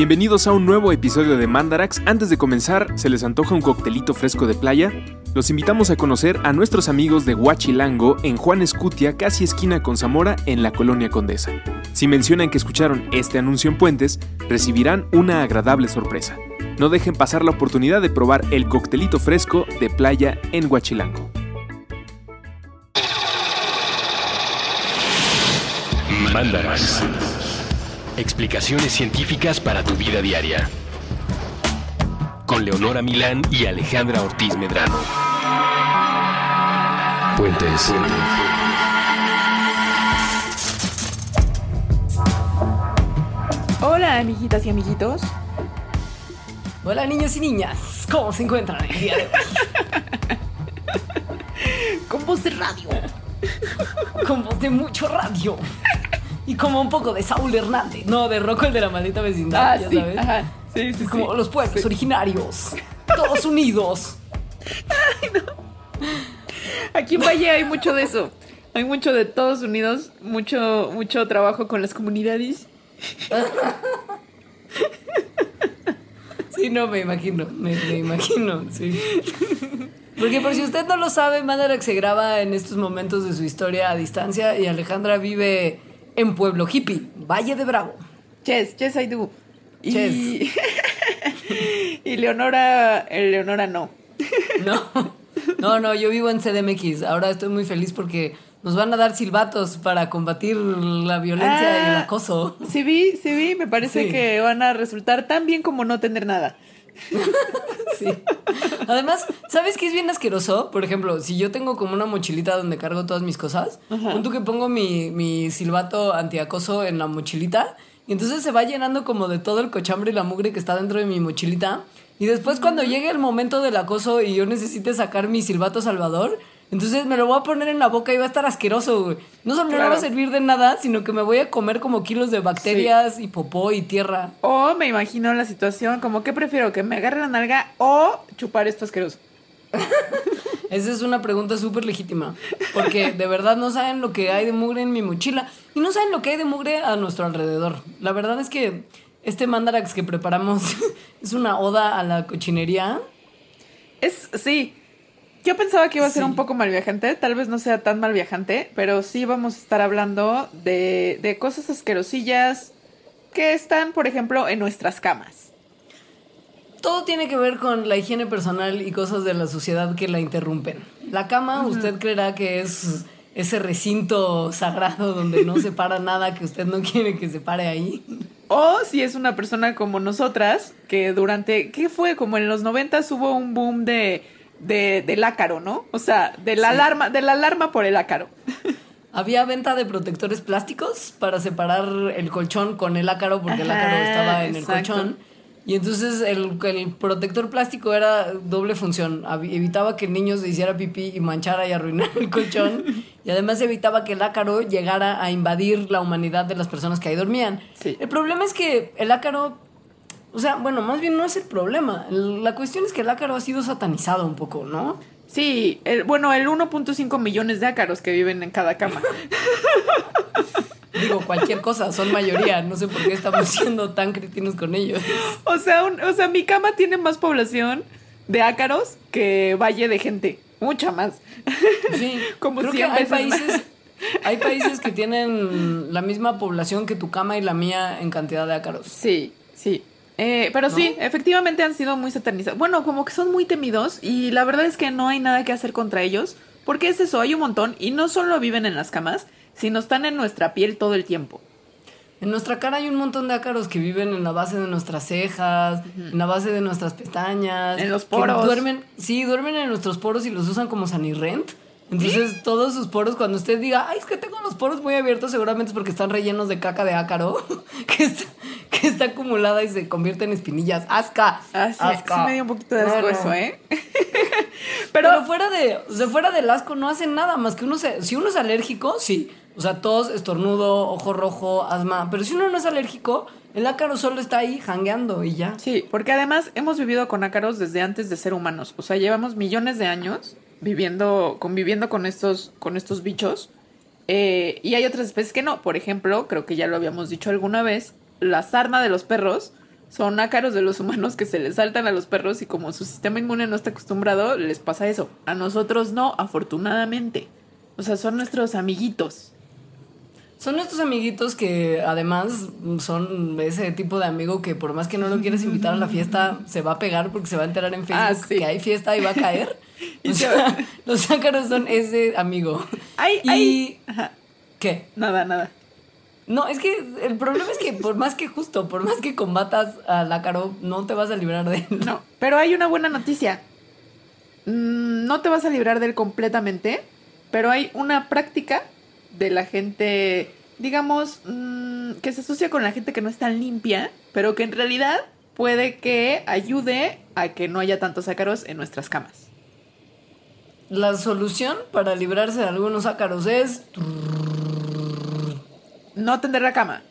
Bienvenidos a un nuevo episodio de Mandarax. Antes de comenzar, ¿se les antoja un coctelito fresco de playa? Los invitamos a conocer a nuestros amigos de Huachilango en Juan Escutia, casi esquina con Zamora, en la colonia Condesa. Si mencionan que escucharon este anuncio en Puentes, recibirán una agradable sorpresa. No dejen pasar la oportunidad de probar el coctelito fresco de playa en Huachilango. Mandarax. Explicaciones científicas para tu vida diaria. Con Leonora Milán y Alejandra Ortiz Medrano. Puentes. Hola, amiguitas y amiguitos. Hola niños y niñas, ¿cómo se encuentran el día de hoy? Con voz de radio. Con voz de mucho radio. Y como un poco de Saúl Hernández, no, de Rocco el de la maldita vecindad, Ah, ya sí. sabes. Ajá. Sí, sí, Como sí. los pueblos originarios, todos unidos. Aquí en Valle hay mucho de eso. Hay mucho de todos unidos, mucho, mucho trabajo con las comunidades. Sí, no, me imagino, me, me imagino, sí. Porque por si usted no lo sabe, Mandarax se graba en estos momentos de su historia a distancia y Alejandra vive en Pueblo Hippie, Valle de Bravo. Yes, yes I do. Y, Yes. y Leonora, eh, Leonora no. No, no, no, yo vivo en CDMX. Ahora estoy muy feliz porque nos van a dar silbatos para combatir la violencia y el Ah. acoso. Sí vi, sí vi, me parece Sí. que van a resultar tan bien como no tener nada. Sí. Además, ¿sabes qué es bien asqueroso? Por ejemplo, si yo tengo como una mochilita donde cargo todas mis cosas, punto que pongo mi, mi silbato antiacoso en la mochilita y entonces se va llenando como de todo el cochambre y la mugre que está dentro de mi mochilita. Y después cuando llegue el momento del acoso y yo necesite sacar mi silbato salvador, entonces me lo voy a poner en la boca y va a estar asqueroso, güey. No solo no Claro. va a servir de nada, sino que me voy a comer como kilos de bacterias y popó y tierra. O me imagino la situación como que prefiero que me agarre la nalga o chupar esto asqueroso. Esa es una pregunta súper legítima. Porque de verdad no saben lo que hay de mugre en mi mochila. Y no saben lo que hay de mugre a nuestro alrededor. La verdad es que este mandarax que preparamos es una oda a la cochinería. Es, sí. Yo pensaba que iba a ser Sí. un poco mal viajante, tal vez no sea tan mal viajante, pero sí vamos a estar hablando de, de cosas asquerosillas que están, por ejemplo, en nuestras camas. Todo tiene que ver con la higiene personal y cosas de la sociedad que la interrumpen. La cama, usted creerá que es ese recinto sagrado donde no se para nada que usted no quiere que se pare ahí. O si es una persona como nosotras, que durante, ¿qué fue? Como en los noventas hubo un boom de, de, del ácaro, ¿no? O sea, de la Sí. alarma, de la alarma por el ácaro. Había venta de protectores plásticos para separar el colchón con el ácaro porque el Ajá, ácaro estaba en exacto. el colchón. Y entonces el, el protector plástico era doble función. Evitaba que el niño se hiciera pipí y manchara y arruinara el colchón. y además evitaba que el ácaro llegara a invadir la humanidad de las personas que ahí dormían. Sí. El problema es que el ácaro... O sea, bueno, más bien no es el problema. La cuestión es que el ácaro ha sido satanizado un poco, ¿no? Sí, el, bueno, el 1.5 millones de ácaros que viven en cada cama. Digo, cualquier cosa, son mayoría. No sé por qué estamos siendo tan cretinos con ellos. O sea, un- o sea, mi cama tiene más población de ácaros que valle de gente. Mucha más. Sí, Como creo que 100 hay más. países, hay países que tienen la misma población que tu cama y la mía en cantidad de ácaros. Sí, sí. Eh, pero ¿No? sí, efectivamente han sido muy satanizados. Bueno, como que son muy temidos y la verdad es que no hay nada que hacer contra ellos. Porque es eso, hay un montón y no solo viven en las camas, sino están en nuestra piel todo el tiempo. En nuestra cara hay un montón de ácaros que viven en la base de nuestras cejas, en la base de nuestras pestañas. En los poros. Duermen, sí, duermen en nuestros poros y los usan como sanirrent. Entonces, todos sus poros, cuando usted diga, ay, es que tengo los poros muy abiertos, seguramente es porque están rellenos de caca de ácaro, que está, que está acumulada y se convierte en espinillas. ¡Asca! Ah, sí, ¡Asca! sí me dio un poquito de asco no. eso, ¿eh? Pero, Pero, fuera de, o sea, fuera del asco no hacen nada más que uno se, si uno es alérgico, sí. O sea, tos, estornudo, ojo rojo, asma. Pero si uno no es alérgico, el ácaro solo está ahí jangueando y ya. sí, porque además hemos vivido con ácaros desde antes de ser humanos. O sea, llevamos millones de años viviendo, conviviendo con estos, con estos bichos. Eh, y hay otras especies que no. Por ejemplo, creo que ya lo habíamos dicho alguna vez, la sarna de los perros son ácaros de los humanos que se les saltan a los perros y como su sistema inmune no está acostumbrado, les pasa eso. A nosotros no, afortunadamente. O sea, son nuestros amiguitos. Son estos amiguitos que además son ese tipo de amigo que por más que no lo quieras invitar a la fiesta, se va a pegar porque se va a enterar en Facebook Ah, sí. que hay fiesta y va a caer. Y O se sea, va- los ácaros son ese amigo. Ay, y ay. Ajá, ¿qué? nada, nada. No, es que el problema es que por más que justo, por más que combatas al ácaro, no te vas a librar de él. No, pero hay una buena noticia. Mm, No te vas a librar de él completamente, pero hay una práctica de la gente, digamos, mm, que se asocia con la gente que no es tan limpia, pero que en realidad puede que ayude a que no haya tantos ácaros en nuestras camas. La solución para librarse de algunos ácaros es No tender la cama.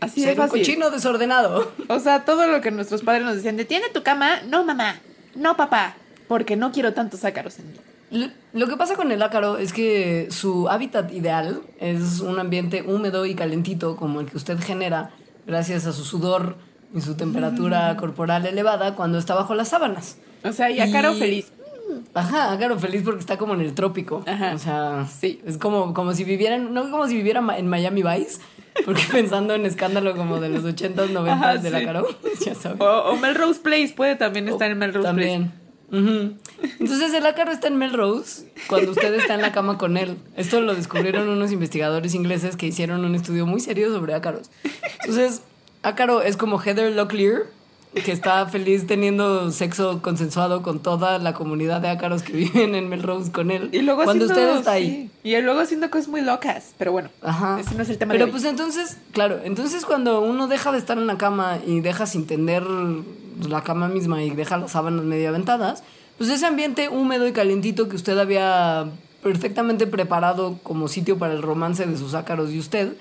Así de ser un fácil. cochino desordenado. O sea, todo lo que nuestros padres nos decían de tiene tu cama, no mamá, no papá, porque no quiero tantos ácaros en mí. Lo que pasa con el ácaro es que su hábitat ideal es un ambiente húmedo y calentito como el que usted genera gracias a su sudor y su temperatura corporal elevada cuando está bajo las sábanas. O sea, y ácaro Y- feliz. Ajá, ácaro feliz porque está como en el trópico. Ajá. O sea, Sí. es como, como si vivieran, no como si viviera en Miami Vice, porque pensando en escándalo como de los 80s, 90s Ajá, del sí. ácaro, ya sabes. O, o Melrose Place puede también estar en Melrose También. Ujú. Entonces el ácaro está en Melrose cuando usted está en la cama con él. Esto lo descubrieron unos investigadores ingleses que hicieron un estudio muy serio sobre ácaros. Entonces, ácaro es como Heather Locklear, que está feliz teniendo sexo consensuado con toda la comunidad de ácaros que viven en Melrose con él. Y luego cuando haciendo, usted está ahí. sí. Y luego haciendo cosas muy locas. Pero bueno, Ajá. ese no es el tema Pero de hoy. pues entonces, claro, entonces cuando uno deja de estar en la cama y deja sin tender la cama misma y deja las sábanas medio aventadas, pues ese ambiente húmedo y calientito que usted había perfectamente preparado como sitio para el romance de sus ácaros y usted,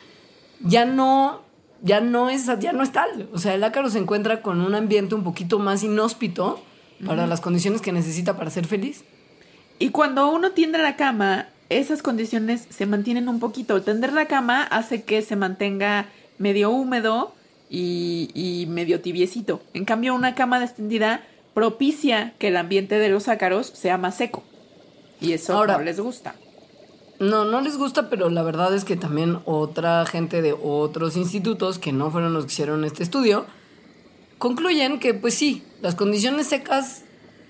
ya no, ya no es, ya no es tal. O sea, el ácaro se encuentra con un ambiente un poquito más inhóspito para las condiciones que necesita para ser feliz. Y cuando uno tiende la cama, esas condiciones se mantienen un poquito. Tender la cama hace que se mantenga medio húmedo y, y medio tibiecito. En cambio, una cama extendida propicia que el ambiente de los ácaros sea más seco. Y eso Ahora- no les gusta. No, no les gusta, pero la verdad es que también otra gente de otros institutos, que no fueron los que hicieron este estudio, concluyen que pues sí, las condiciones secas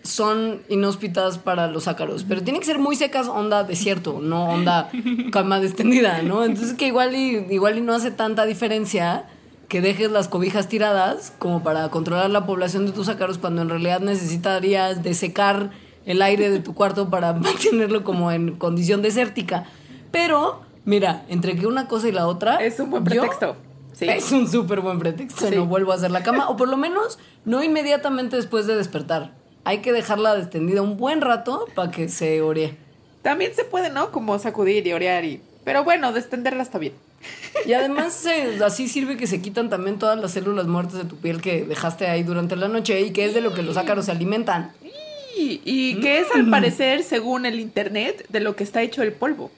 son inhóspitas para los ácaros, pero tienen que ser muy secas onda desierto, no onda cama extendida, ¿no? Entonces que igual y, igual y no hace tanta diferencia que dejes las cobijas tiradas como para controlar la población de tus ácaros cuando en realidad necesitarías de secar el aire de tu cuarto para mantenerlo como en condición desértica. Pero, mira, entre que una cosa y la otra... Es un buen yo- pretexto. Sí. Es un súper buen pretexto. Sí. No vuelvo a hacer la cama. O por lo menos no inmediatamente después de despertar. Hay que dejarla extendida un buen rato para que se ore. También se puede, ¿no? Como sacudir y orear y... Pero bueno, destenderla está bien. Y además se- así sirve que se quitan también todas las células muertas de tu piel que dejaste ahí durante la noche y que es de lo que los ácaros se alimentan. Y, y que es Mm. al parecer, según el internet, de lo que está hecho el polvo.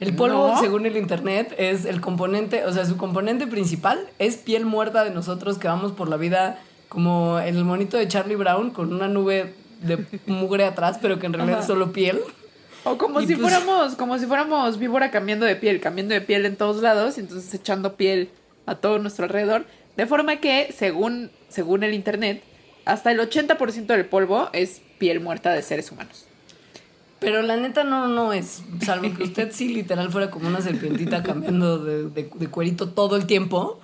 El polvo, No. según el internet, es el componente, o sea, su componente principal es piel muerta de nosotros que vamos por la vida como el monito de Charlie Brown con una nube de mugre atrás, pero que en realidad es solo piel. O como Y si pues- fuéramos, como si fuéramos víbora cambiando de piel, cambiando de piel en todos lados, y entonces echando piel a todo nuestro alrededor. De forma que, según, según el internet, hasta el 80% del polvo es piel muerta de seres humanos. Pero la neta no, no es, salvo que usted sí literal fuera como una serpientita cambiando de, de- de cuerito todo el tiempo.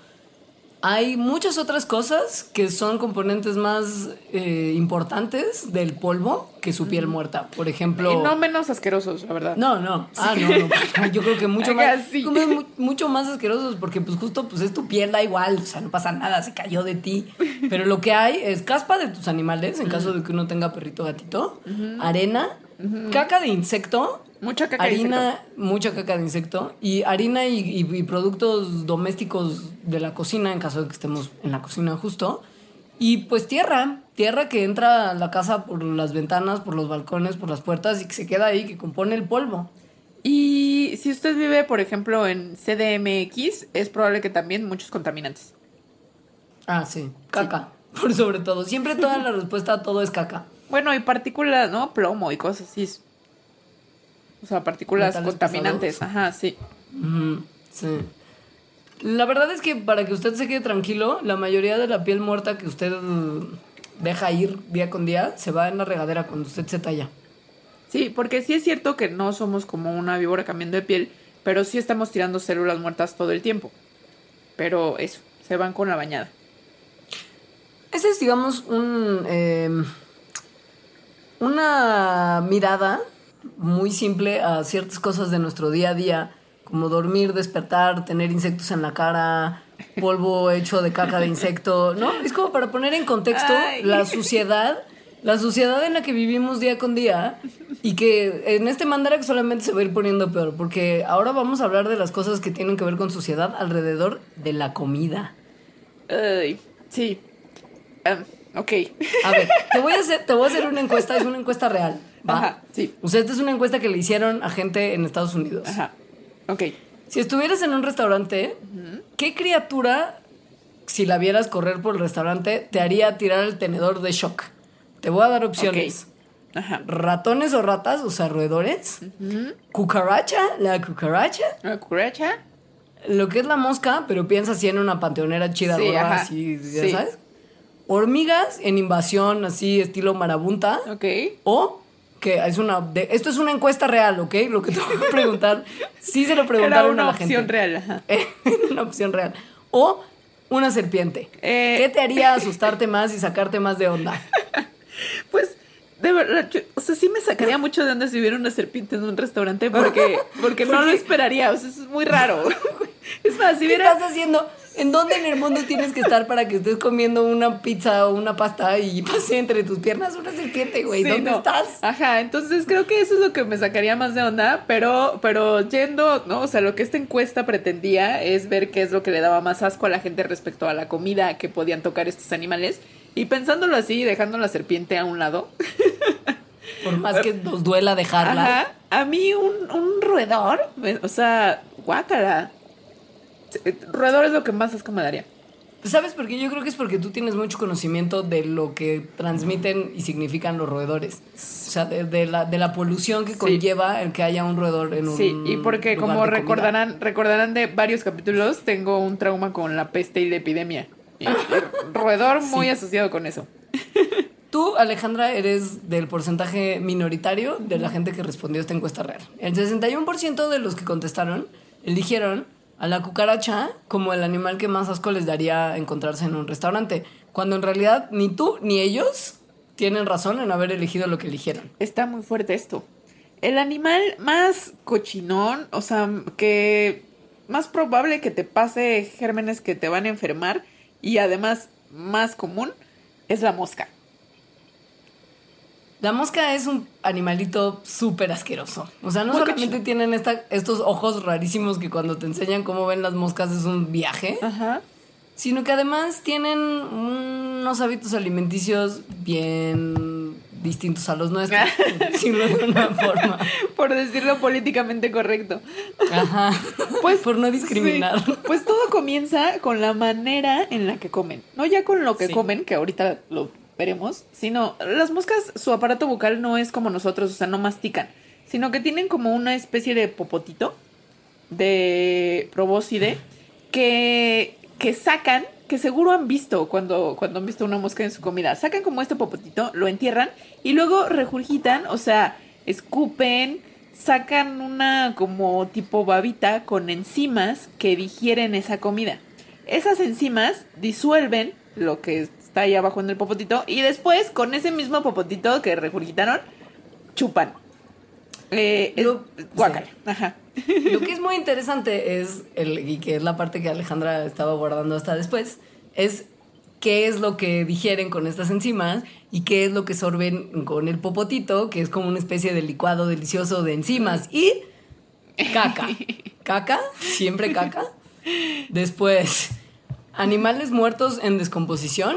Hay muchas otras cosas que son componentes más eh, importantes del polvo que su piel muerta. Por ejemplo... Y no menos asquerosos, la verdad. No, no. Ah, no, no. Yo creo que mucho más. sí. como mucho más asquerosos porque, pues, justo, pues, es tu piel, da igual. O sea, no pasa nada, se cayó de ti. Pero lo que hay es caspa de tus animales, en caso de que uno tenga perrito gatito, arena, caca de insecto. Mucha caca de harina, mucha caca de insecto y harina y, y- y productos domésticos de la cocina en caso de que estemos en la cocina justo. Y pues tierra, tierra que entra a la casa por las ventanas, por los balcones, por las puertas y que se queda ahí, que compone el polvo. Y si usted vive, por ejemplo, en CDMX, es probable que también muchos contaminantes. Ah, sí. Caca. Por sobre todo. Siempre toda la respuesta a todo es caca. Bueno, y partículas, ¿no? Plomo y cosas así. O sea, partículas Metales contaminantes. pesados. Ajá, sí. Sí. La verdad es que para que usted se quede tranquilo, la mayoría de la piel muerta que usted deja ir día con día se va en la regadera cuando usted se talla. Sí, porque sí es cierto que no somos como una víbora cambiando de piel, pero sí estamos tirando células muertas todo el tiempo. Pero eso, se van con la bañada. Ese es, digamos, un. eh, una mirada muy simple a ciertas cosas de nuestro día a día, como dormir, despertar, tener insectos en la cara, polvo hecho de caca de insecto, ¿no? Es como para poner en contexto Ay. la suciedad, la suciedad en la que vivimos día con día y que en este Mandarax solamente se va a ir poniendo peor, porque ahora vamos a hablar de las cosas que tienen que ver con suciedad alrededor de la comida. Ay, sí. Em, ok. A ver, te voy a hacer, te voy a hacer una encuesta, es una encuesta real. ¿Va? Ajá, sí. O sea, esta es una encuesta que le hicieron a gente en Estados Unidos. Ajá. Ok. Si estuvieras en un restaurante, ¿qué criatura, si la vieras correr por el restaurante, te haría tirar el tenedor de shock? Te voy a dar opciones. Ajá. Ratones o ratas, o sea, roedores. Cucaracha, la cucaracha. ¿Una cucaracha? Lo que es la mosca, pero piensa así en una panteonera chida, Sí, gorda, ajá. así, ya Sí. sabes. Hormigas en invasión, así, estilo marabunta. Ok. O que es una. de- esto es una encuesta real, ¿ok? Lo que te voy a preguntar. Sí se lo preguntaron Era una a la opción gente. real. Ajá. una opción real. O una serpiente. Eh. ¿Qué te haría asustarte más y sacarte más de onda? Pues, de verdad, yo- o sea, sí me sacaría mucho de onda si hubiera una serpiente en un restaurante porque, porque no lo esperaría, o sea, es muy raro. Es más, si ¿Qué hubiera... estás haciendo? ¿En dónde en el mundo tienes que estar para que estés comiendo una pizza o una pasta y pase entre tus piernas una serpiente, güey? Sí, ¿Dónde no. estás? Ajá, entonces creo que eso es lo que me sacaría más de onda, pero, pero yendo, ¿no? O sea, lo que esta encuesta pretendía es ver qué es lo que le daba más asco a la gente respecto a la comida que podían tocar estos animales. Y pensándolo así, dejando la serpiente a un lado. Por más que nos duela dejarla. Ajá. A mí un, un roedor, o sea, guácara. Roedor es lo que más asco me daría. ¿Sabes por qué? Yo creo que es porque tú tienes mucho conocimiento de lo que transmiten y significan los roedores. O sea, de, de la, de la polución que Sí. conlleva el que haya un roedor en un Sí, y porque lugar como comida. recordarán, recordarán de varios capítulos, tengo un trauma con la peste y la epidemia. Y roedor muy asociado con eso. Tú, Alejandra, eres del porcentaje minoritario de la gente que respondió a esta encuesta real. El 61% de los que contestaron eligieron a la cucaracha como el animal que más asco les daría encontrarse en un restaurante, cuando en realidad ni tú ni ellos tienen razón en haber elegido lo que eligieron. Está muy fuerte esto. El animal más cochinón, o sea, que más probable que te pase gérmenes que te van a enfermar y además más común es la mosca. La mosca es un animalito súper asqueroso. O sea, no Muy solamente tienen esta, estos ojos rarísimos que cuando te enseñan cómo ven las moscas es un viaje, Ajá. Sino que además tienen unos hábitos alimenticios bien distintos a los nuestros, por decirlo de una forma. Por decirlo políticamente correcto. Ajá. Pues por no discriminar. sí, pues todo comienza con la manera en la que comen. No ya con lo que Sí. comen, que ahorita lo veremos, sino las moscas, su aparato bucal no es como nosotros, o sea, no mastican, sino que tienen como una especie de popotito de probóscide que, que sacan, que seguro han visto cuando, cuando han visto una mosca en su comida. Sacan como este popotito, lo entierran y luego regurgitan, o sea, escupen, sacan una como tipo babita con enzimas que digieren esa comida. Esas enzimas disuelven lo que está ahí abajo en el popotito y después con ese mismo popotito que regurgitaron, chupan. Eh, es- guácala. Ajá. Lo que es muy interesante es, el, y que es la parte que Alejandra estaba guardando hasta después, es qué es lo que digieren con estas enzimas y qué es lo que sorben con el popotito, que es como una especie de licuado delicioso de enzimas y caca. Caca, siempre caca. Después, animales muertos en descomposición,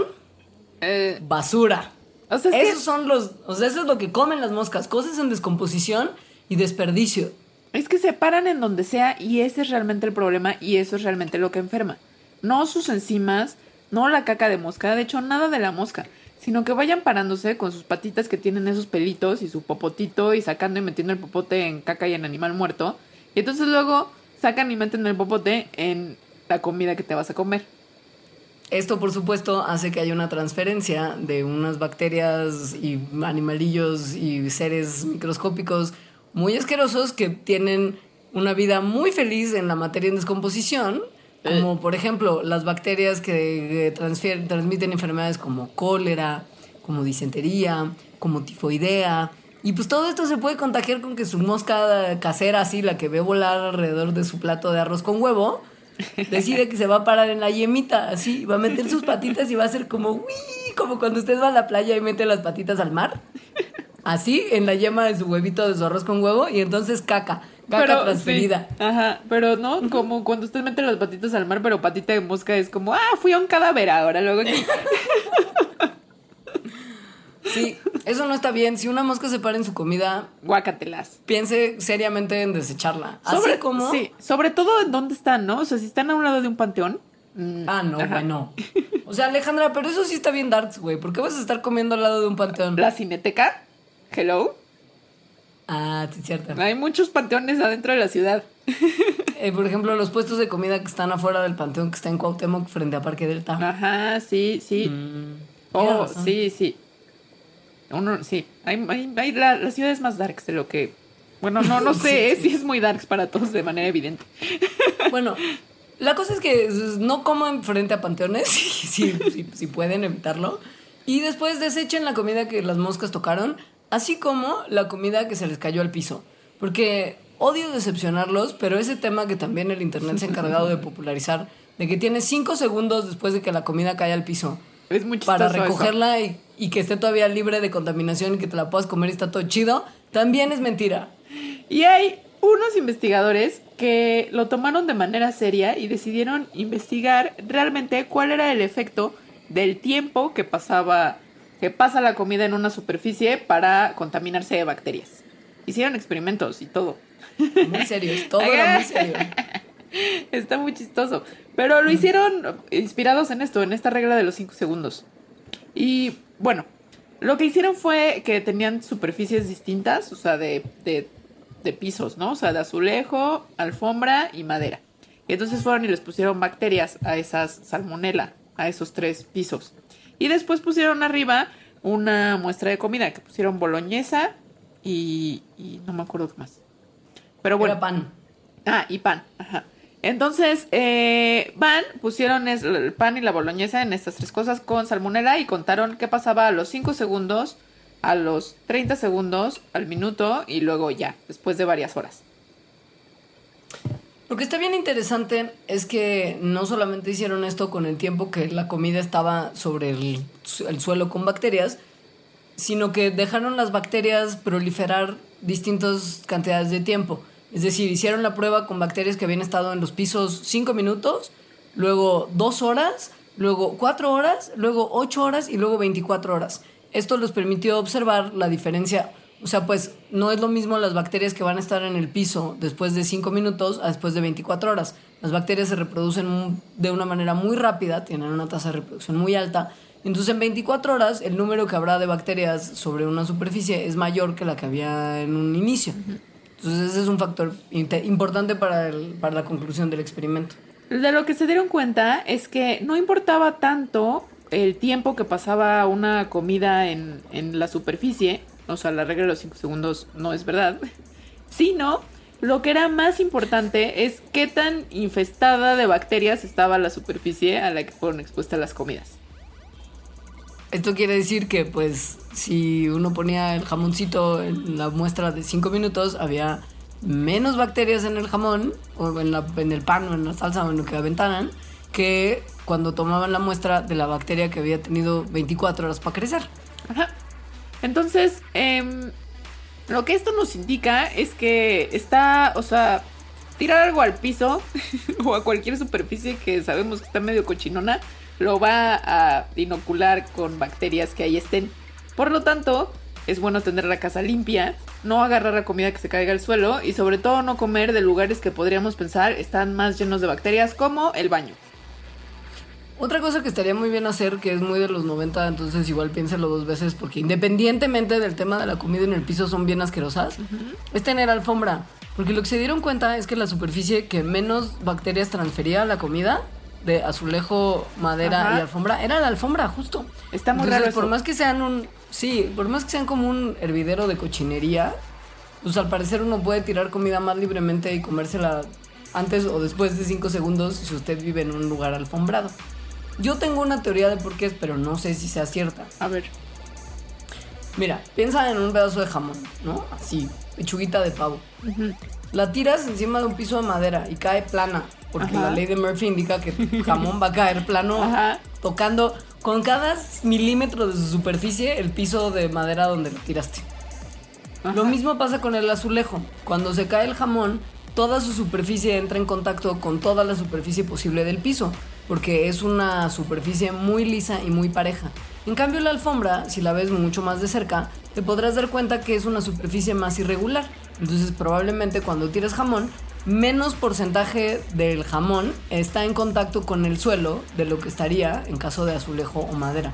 Eh, basura. o sea, es que- Esos son los, o sea, eso es lo que comen las moscas, cosas en descomposición y desperdicio. Es que se paran en donde sea y ese es realmente el problema y eso es realmente lo que enferma. No sus enzimas, no la caca de mosca, de hecho nada de la mosca, sino que vayan parándose con sus patitas que tienen esos pelitos y su popotito y sacando y metiendo el popote en caca y en animal muerto. Y entonces luego sacan y meten el popote en la comida que te vas a comer. Esto, por supuesto, hace que haya una transferencia de unas bacterias y animalillos y seres microscópicos muy asquerosos que tienen una vida muy feliz en la materia en descomposición, como por ejemplo las bacterias que eh, transmiten enfermedades como cólera, como disentería, como tifoidea. Y pues todo esto se puede contagiar con que su mosca casera, así, la que ve volar alrededor de su plato de arroz con huevo, decide que se va a parar en la yemita, así, va a meter sus patitas y va a hacer como, uy, como cuando usted va a la playa y mete las patitas al mar. Así, en la yema de su huevito de su arroz con huevo, y entonces caca, caca transferida. sí, ajá, pero no, como cuando usted mete las patitas al mar, pero patita de mosca es como, ah, fui a un cadáver ahora, luego aquí. Sí, eso no está bien. Si una mosca se para en su comida, Guácatelas. piense seriamente en desecharla. Así Sobre, como... Sí, sobre todo en dónde están, ¿no? O sea, si están a un lado de un panteón. mm, Ah, no, ajá. bueno. O sea, Alejandra, pero eso sí está bien darks, güey. ¿Por qué vas a estar comiendo al lado de un panteón? La cineteca, hello. Ah, sí, cierto. Hay muchos panteones adentro de la ciudad. Eh, por ejemplo, los puestos de comida que están afuera del panteón que está en Cuauhtémoc frente a Parque Delta. Ajá, sí, sí. Mm, oh, sí, sí. Uno, sí. Hay, hay- hay- la, la ciudad es más darks de lo que. Bueno, no, no sé Sí, si es muy darks para todos de manera evidente. Bueno, la cosa es que no coman frente a panteones, si- si pueden evitarlo. Y después desechen la comida que las moscas tocaron, así como la comida que se les cayó al piso. Porque odio decepcionarlos, pero ese tema que también el internet se ha encargado de popularizar, de que tienes cinco segundos después de que la comida cae al piso Es muy para recogerla y, y que esté todavía libre de contaminación y que te la puedas comer y está todo chido, también es mentira. Y hay unos investigadores que lo tomaron de manera seria y decidieron investigar realmente cuál era el efecto del tiempo que pasaba, que pasa la comida en una superficie para contaminarse de bacterias. Hicieron experimentos y todo. Muy serio, todo era muy serio. Está muy chistoso. Pero lo hicieron inspirados en esto, en esta regla de los 5 segundos. Y bueno, lo que hicieron fue que tenían superficies distintas, o sea, de, de, de pisos, ¿no? O sea, de azulejo, alfombra y madera. Y entonces fueron y les pusieron bacterias a esas salmonela, a esos tres pisos. Y después pusieron arriba una muestra de comida, que pusieron boloñesa y, y no me acuerdo qué más. Pero bueno. Era pan. Ah, y pan. Ajá. Entonces, eh, van, pusieron el pan y la boloñesa en estas tres cosas con salmonela y contaron qué pasaba a los 5 segundos, a los 30 segundos, al minuto y luego ya, después de varias horas. Lo que está bien interesante es que no solamente hicieron esto con el tiempo que la comida estaba sobre el, su- el suelo con bacterias, sino que dejaron las bacterias proliferar distintas cantidades de tiempo. Es decir, hicieron la prueba con bacterias que habían estado en los pisos 5 minutos, luego 2 horas, luego 4 horas, luego 8 horas y luego 24 horas. Esto les permitió observar la diferencia. O sea, pues no es lo mismo las bacterias que van a estar en el piso después de 5 minutos a después de 24 horas. Las bacterias se reproducen de una manera muy rápida, tienen una tasa de reproducción muy alta. Entonces en 24 horas el número que habrá de bacterias sobre una superficie es mayor que la que había en un inicio. Entonces ese es un factor importante para, el- para la conclusión del experimento. De lo que se dieron cuenta es que no importaba tanto el tiempo que pasaba una comida en, en la superficie, o sea, la regla de los 5 segundos no es verdad, sino lo que era más importante es qué tan infestada de bacterias estaba la superficie a la que fueron expuestas las comidas. Esto quiere decir que, pues, si uno ponía el jamoncito en la muestra de 5 minutos, había menos bacterias en el jamón, o en, la- en el pan, o en la salsa, o en lo que aventaran, que cuando tomaban la muestra de la bacteria que había tenido 24 horas para crecer. Ajá. Entonces, em, lo que esto nos indica es que está, o sea, tirar algo al piso o a cualquier superficie que sabemos que está medio cochinona, lo va a inocular con bacterias que ahí estén. Por lo tanto, es bueno tener la casa limpia, no agarrar la comida que se caiga al suelo y sobre todo no comer de lugares que podríamos pensar están más llenos de bacterias como el baño. Otra cosa que estaría muy bien hacer, que es muy de los 90, entonces igual piénselo dos veces, porque independientemente del tema de la comida en el piso son bien asquerosas, es tener alfombra. Porque lo que se dieron cuenta es que la superficie que menos bacterias transfería a la comida, de azulejo, madera Ajá. y alfombra, era la alfombra, justo. Está muy Entonces, raro por eso. más que sean un... Sí, por más que sean como un hervidero de cochinería, pues al parecer uno puede tirar comida más libremente y comérsela antes o después de 5 segundos si usted vive en un lugar alfombrado. Yo tengo una teoría de por qué es, pero no sé si sea cierta. A ver. Mira, piensa en un pedazo de jamón, ¿no? Así, pechuguita de pavo. La tiras encima de un piso de madera y cae plana, porque Ajá. la ley de Murphy indica que el jamón va a caer plano, Ajá. tocando con cada milímetro de su superficie el piso de madera donde lo tiraste. Lo mismo pasa con el azulejo. Cuando se cae el jamón, toda su superficie entra en contacto con toda la superficie posible del piso, porque es una superficie muy lisa y muy pareja. En cambio, la alfombra, si la ves mucho más de cerca, te podrás dar cuenta que es una superficie más irregular. Entonces, probablemente cuando tires jamón, menos porcentaje del jamón está en contacto con el suelo de lo que estaría en caso de azulejo o madera.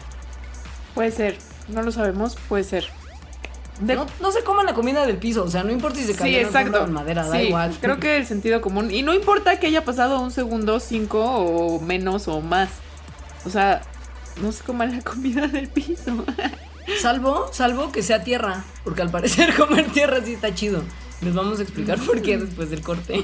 Puede ser. No lo sabemos. Puede ser. De- No, no se coma la comida del piso, o sea, no importa si se Sí, cayó exacto. o en madera, da Sí, igual. Creo que el sentido común. Y no importa que haya pasado un segundo, cinco o menos o más. O sea, no se coma la comida del piso. Salvo, salvo que sea tierra, porque al parecer comer tierra sí está chido. Les vamos a explicar por qué después del corte.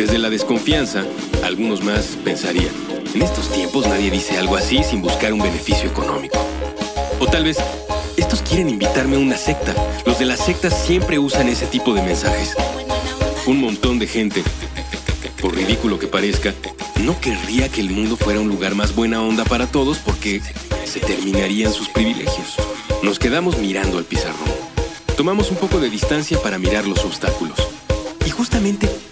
Desde la desconfianza, algunos más pensarían, en estos tiempos nadie dice algo así sin buscar un beneficio económico. O tal vez, estos quieren invitarme a una secta. Los de las sectas siempre usan ese tipo de mensajes. Un montón de gente, por ridículo que parezca, no querría que el mundo fuera un lugar más buena onda para todos porque se terminarían sus privilegios. Nos quedamos mirando al pizarrón. Tomamos un poco de distancia para mirar los obstáculos. Y justamente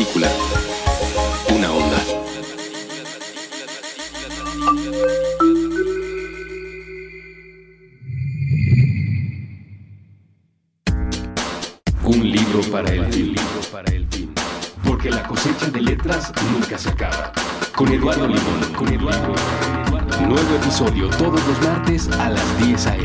Una onda. Un libro para el fin. Porque la cosecha de letras nunca se acaba. Con Eduardo Limón. Con Eduardo. Nuevo episodio todos los martes a las 10 a.m.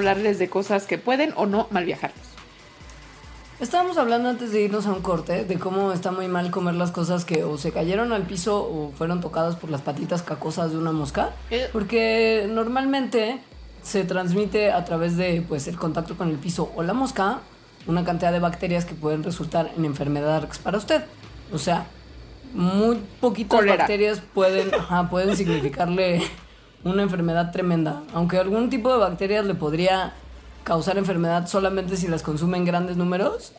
hablarles de cosas que pueden o no mal viajarnos. Estábamos hablando antes de irnos a un corte de cómo está muy mal comer las cosas que o se cayeron al piso o fueron tocadas por las patitas cacosas de una mosca. Eh. Porque normalmente se transmite a través de pues, el contacto con el piso o la mosca una cantidad de bacterias que pueden resultar en enfermedades para usted. O sea, muy poquitas bacterias pueden, ajá, pueden significarle una enfermedad tremenda. Aunque algún tipo de bacterias le podría causar enfermedad solamente si las consume en grandes números.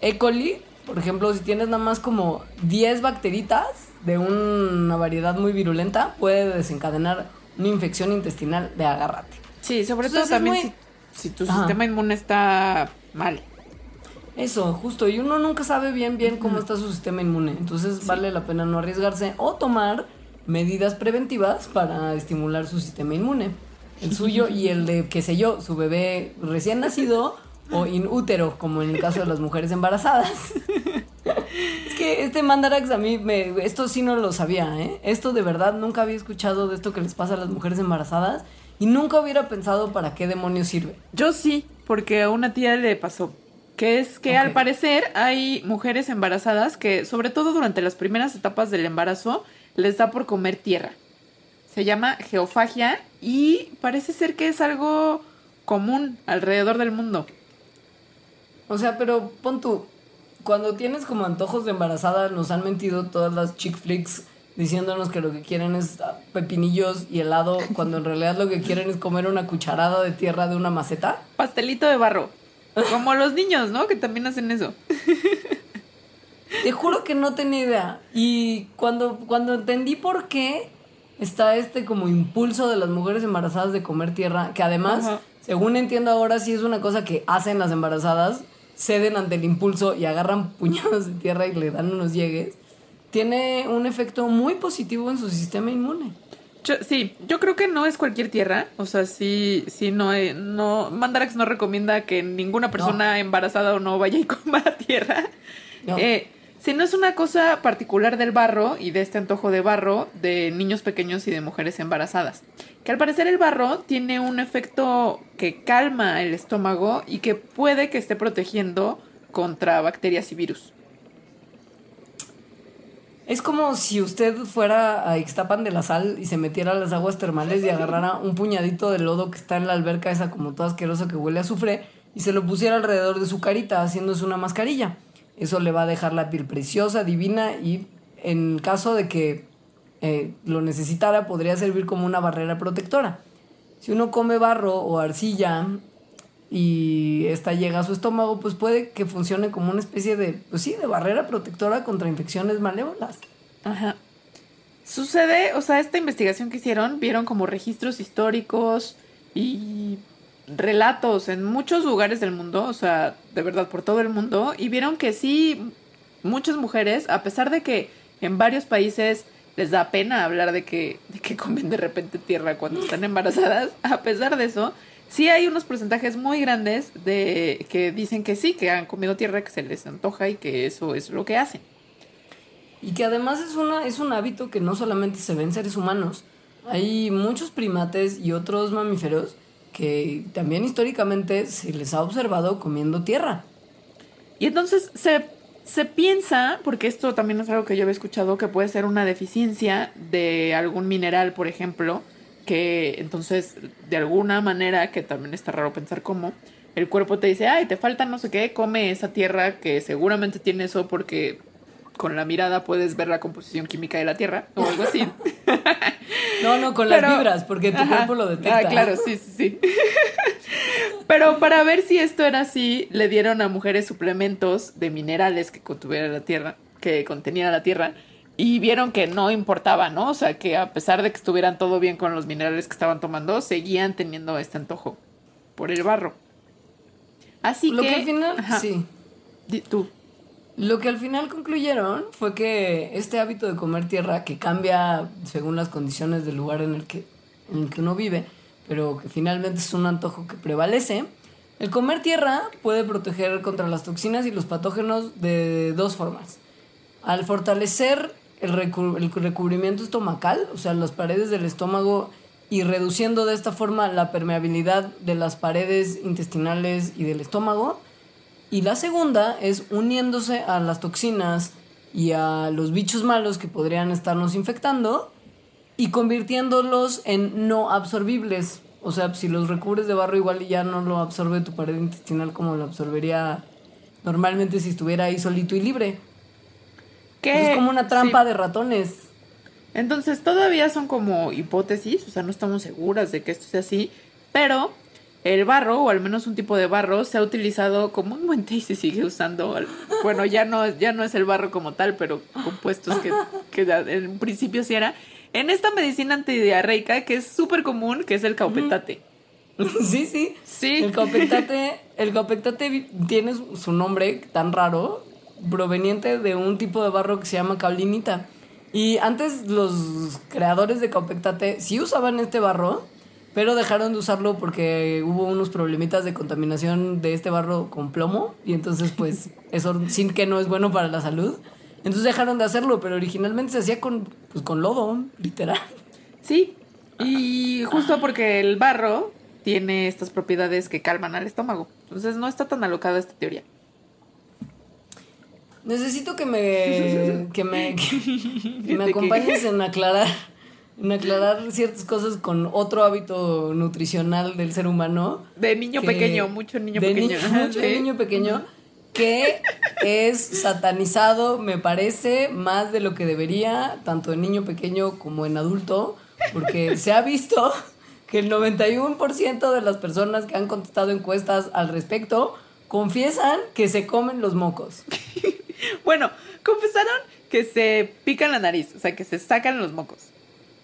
E. coli, por ejemplo, si tienes nada más como 10 bacteritas de una variedad muy virulenta, puede desencadenar una infección intestinal de agárrate. Sí, sobre Entonces, todo también muy- si, si tu Ajá. sistema inmune está mal. Eso, justo. Y uno nunca sabe bien, bien cómo está su sistema inmune. Entonces vale la pena no arriesgarse o tomar medidas preventivas para estimular su sistema inmune. El suyo y el de, qué sé yo, su bebé recién nacido o in útero, como en el caso de las mujeres embarazadas. es que este mandarax a mí, me, esto sí no lo sabía, ¿eh? Esto de verdad nunca había escuchado de esto que les pasa a las mujeres embarazadas y nunca hubiera pensado para qué demonios sirve. Yo sí, porque a una tía le pasó. Que es que Ok. al parecer hay mujeres embarazadas que, sobre todo durante las primeras etapas del embarazo, les da por comer tierra. Se llama geofagia y parece ser que es algo común alrededor del mundo. O sea, pero pon tú, cuando tienes como antojos de embarazada, nos han mentido todas las chick flicks diciéndonos que lo que quieren es ah, pepinillos y helado, cuando en realidad lo que quieren es comer una cucharada de tierra de una maceta. Pastelito de barro. Como los niños, ¿no? Que también hacen eso. Te juro que no tenía idea. Y cuando, cuando entendí por qué está este como impulso de las mujeres embarazadas de comer tierra, que además, Ajá. según entiendo ahora, sí es una cosa que hacen las embarazadas, ceden ante el impulso y agarran puñados de tierra y le dan unos llegues, tiene un efecto muy positivo en su sistema inmune. Yo- sí, yo creo que no es cualquier tierra. O sea, sí, sí, no, eh, no. Mandarax no recomienda que ninguna persona embarazada o no vaya y coma tierra. No. Eh, si no es una cosa particular del barro y de este antojo de barro de niños pequeños y de mujeres embarazadas. Que al parecer el barro tiene un efecto que calma el estómago y que puede que esté protegiendo contra bacterias y virus. Es como si usted fuera a Ixtapan de la Sal y se metiera a las aguas termales y agarrara un puñadito de lodo que está en la alberca esa como toda asquerosa que huele a azufre y se lo pusiera alrededor de su carita haciéndose una mascarilla. Eso le va a dejar la piel preciosa, divina y en caso de que eh, lo necesitara podría servir como una barrera protectora. Si uno come barro o arcilla y esta llega a su estómago, pues puede que funcione como una especie de, pues sí, de barrera protectora contra infecciones malévolas. Ajá. Sucede, o sea, esta investigación que hicieron, vieron como registros históricos y relatos en muchos lugares del mundo, o sea, de verdad por todo el mundo, y vieron que sí, muchas mujeres, a pesar de que en varios países les da pena hablar de que, que comen de repente tierra cuando están embarazadas, a pesar de eso, sí hay unos porcentajes muy grandes de que dicen que sí, que han comido tierra, que se les antoja y que eso es lo que hacen. Y que además es, una, es un hábito que no solamente se ve en seres humanos. Hay muchos primates y otros mamíferos que también históricamente se les ha observado comiendo tierra. Y entonces se, se piensa, porque esto también es algo que yo había escuchado, que puede ser una deficiencia de algún mineral, por ejemplo, que entonces de alguna manera, que también está raro pensar cómo, el cuerpo te dice, ay, te falta no sé qué, come esa tierra que seguramente tiene eso porque con la mirada puedes ver la composición química de la tierra o algo así. No, no, con Pero- las vibras, porque tu Ajá. cuerpo lo detecta. Ah, claro, sí, sí, sí. Pero para ver si esto era así, le dieron a mujeres suplementos de minerales que contuviera la tierra, que contenía la tierra, y vieron que no importaba, ¿no? O sea, que a pesar de que estuvieran todo bien con los minerales que estaban tomando, seguían teniendo este antojo por el barro. Así Lo que, que al final, Ajá. sí. Tú. Lo que al final concluyeron fue que este hábito de comer tierra, que cambia según las condiciones del lugar en el que, en el que uno vive, pero que finalmente es un antojo que prevalece, el comer tierra puede proteger contra las toxinas y los patógenos de dos formas. Al fortalecer el, el recubrimiento estomacal, o sea, las paredes del estómago, y reduciendo de esta forma la permeabilidad de las paredes intestinales y del estómago, y la segunda es uniéndose a las toxinas y a los bichos malos que podrían estarnos infectando y convirtiéndolos en no absorbibles. O sea, si los recubres de barro igual y ya no lo absorbe tu pared intestinal como lo absorbería normalmente si estuviera ahí solito y libre. ¿Qué? Es como una trampa Sí. de ratones. Entonces todavía son como hipótesis, o sea, no estamos seguras de que esto sea así, pero el barro, o al menos un tipo de barro, se ha utilizado comúnmente y se sigue usando. Bueno, ya no, ya no es el barro como tal, pero compuestos que, que en principio sí era. En esta medicina antidiarreica que es súper común, que es el caupetate. sí, sí. Sí. El caupectate, el caupectate vi- tiene su- nombre tan raro, proveniente de un tipo de barro que se llama caulinita. Y antes los creadores de caupectate sí usaban este barro, pero dejaron de usarlo porque hubo unos problemitas de contaminación de este barro con plomo y entonces pues eso sí que no es bueno para la salud. Entonces dejaron de hacerlo, pero originalmente se hacía con, pues, con lodo, literal. Sí, y justo porque el barro tiene estas propiedades que calman al estómago. Entonces no está tan alocada esta teoría. Necesito que me que me, que, que me acompañes en aclarar aclarar ciertas cosas con otro hábito nutricional del ser humano. De niño que- pequeño, mucho niño de pequeño. Ajá, mucho sí. niño pequeño que es satanizado, me parece, más de lo que debería, tanto en niño pequeño como en adulto, porque se ha visto que el 91% de las personas que han contestado encuestas al respecto confiesan que se comen los mocos. Bueno, confesaron que se pican la nariz, o sea, que se sacan los mocos.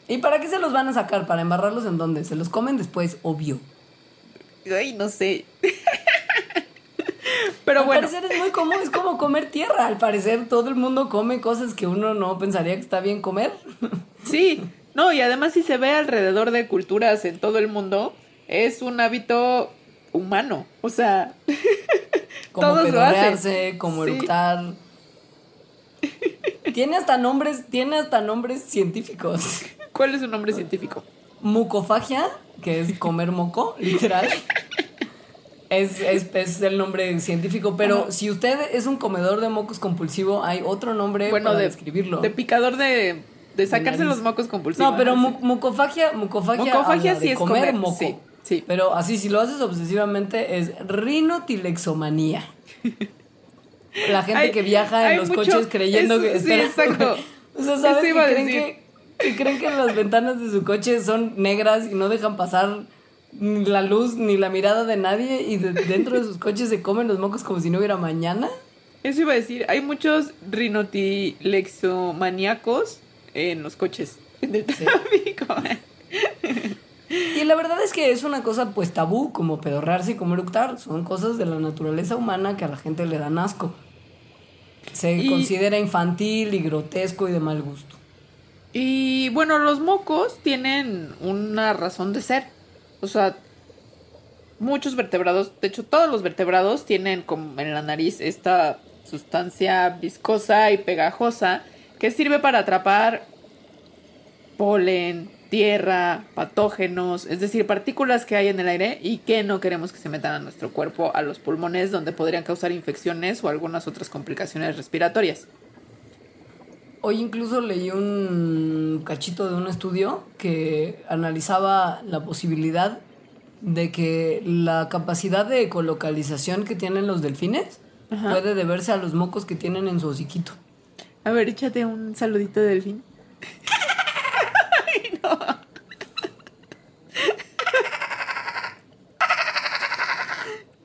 ¿Y para qué se los van a sacar? ¿Para embarrarlos en dónde? Se los comen después, obvio. Ay, no sé. Pero al bueno, parecer es muy común, es como comer tierra. Al parecer todo el mundo come cosas que uno no pensaría que está bien comer. sí. No, y además si se ve alrededor de culturas en todo el mundo, es un hábito humano. O sea, Como Todos lo hacen. como Sí. eructar. Tiene hasta nombres, tiene hasta nombres científicos. ¿Cuál es su nombre científico? Mucofagia, que es comer moco, literal. Es, es, es el nombre científico, pero Ajá. si usted es un comedor de mocos compulsivo, hay otro nombre Bueno, para de, describirlo. de picador de, de sacarse los mocos compulsivos. No, pero mu- sí. mucofagia, mucofagia, Mucofagia sí de es comer comer, moco. sí, sí. Pero así, si lo haces obsesivamente, es rinotilexomanía. La gente Hay- que viaja en los mucho- coches creyendo que... sí, espera, exacto. O sea, ¿sabes que creen decir. que, que creen que las ventanas de su coche son negras y no dejan pasar la luz ni la mirada de nadie y de- dentro de sus coches se comen los mocos como si no hubiera mañana? Eso iba a decir, hay muchos rinotilexomaníacos en los coches. En el tráfico. Y la verdad es que es una cosa pues tabú, como pedorrearse y como eructar. Son cosas de la naturaleza humana que a la gente le dan asco. Se Y- considera infantil y grotesco y de mal gusto. Y bueno, los mocos tienen una razón de ser. O sea, muchos vertebrados, de hecho todos los vertebrados tienen como en la nariz esta sustancia viscosa y pegajosa que sirve para atrapar polen, tierra, patógenos, es decir, partículas que hay en el aire y que no queremos que se metan a nuestro cuerpo, a los pulmones, donde podrían causar infecciones o algunas otras complicaciones respiratorias. Hoy incluso leí un cachito de un estudio que analizaba la posibilidad de que la capacidad de ecolocalización que tienen los delfines puede deberse a los mocos que tienen en su hociquito. A ver, échate un saludito de delfín.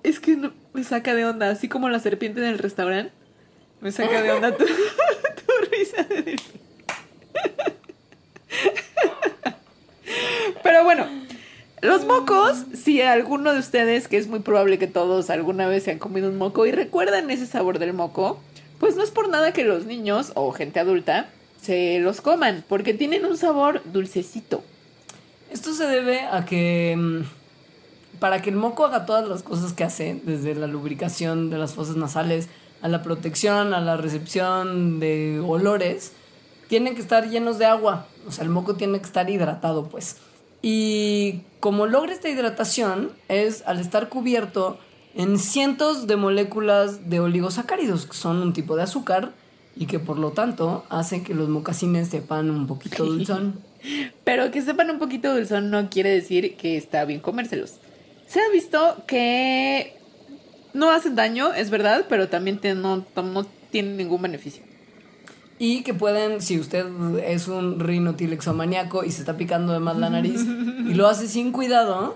Es que me saca de onda, así como la serpiente en el restaurante. Me saca de onda todo. los mocos, si alguno de ustedes, que es muy probable que todos alguna vez se han comido un moco y recuerdan ese sabor del moco, pues no es por nada que los niños o gente adulta se los coman, porque tienen un sabor dulcecito. Esto se debe a que mm, para que el moco haga todas las cosas que hace, desde la lubricación de las fosas nasales, a la protección, a la recepción de olores, tienen que estar llenos de agua. O sea, el moco tiene que estar hidratado, pues. Y como logra esta hidratación es al estar cubierto en cientos de moléculas de oligosacáridos, que son un tipo de azúcar y que por lo tanto hacen que los mocasines sepan un poquito dulzón. Pero que sepan un poquito dulzón no quiere decir que está bien comérselos. Se ha visto que no hacen daño, es verdad, pero también no tienen ningún beneficio. Y que pueden, si usted es un rinotilexomaniaco y se está picando de más la nariz y lo hace sin cuidado,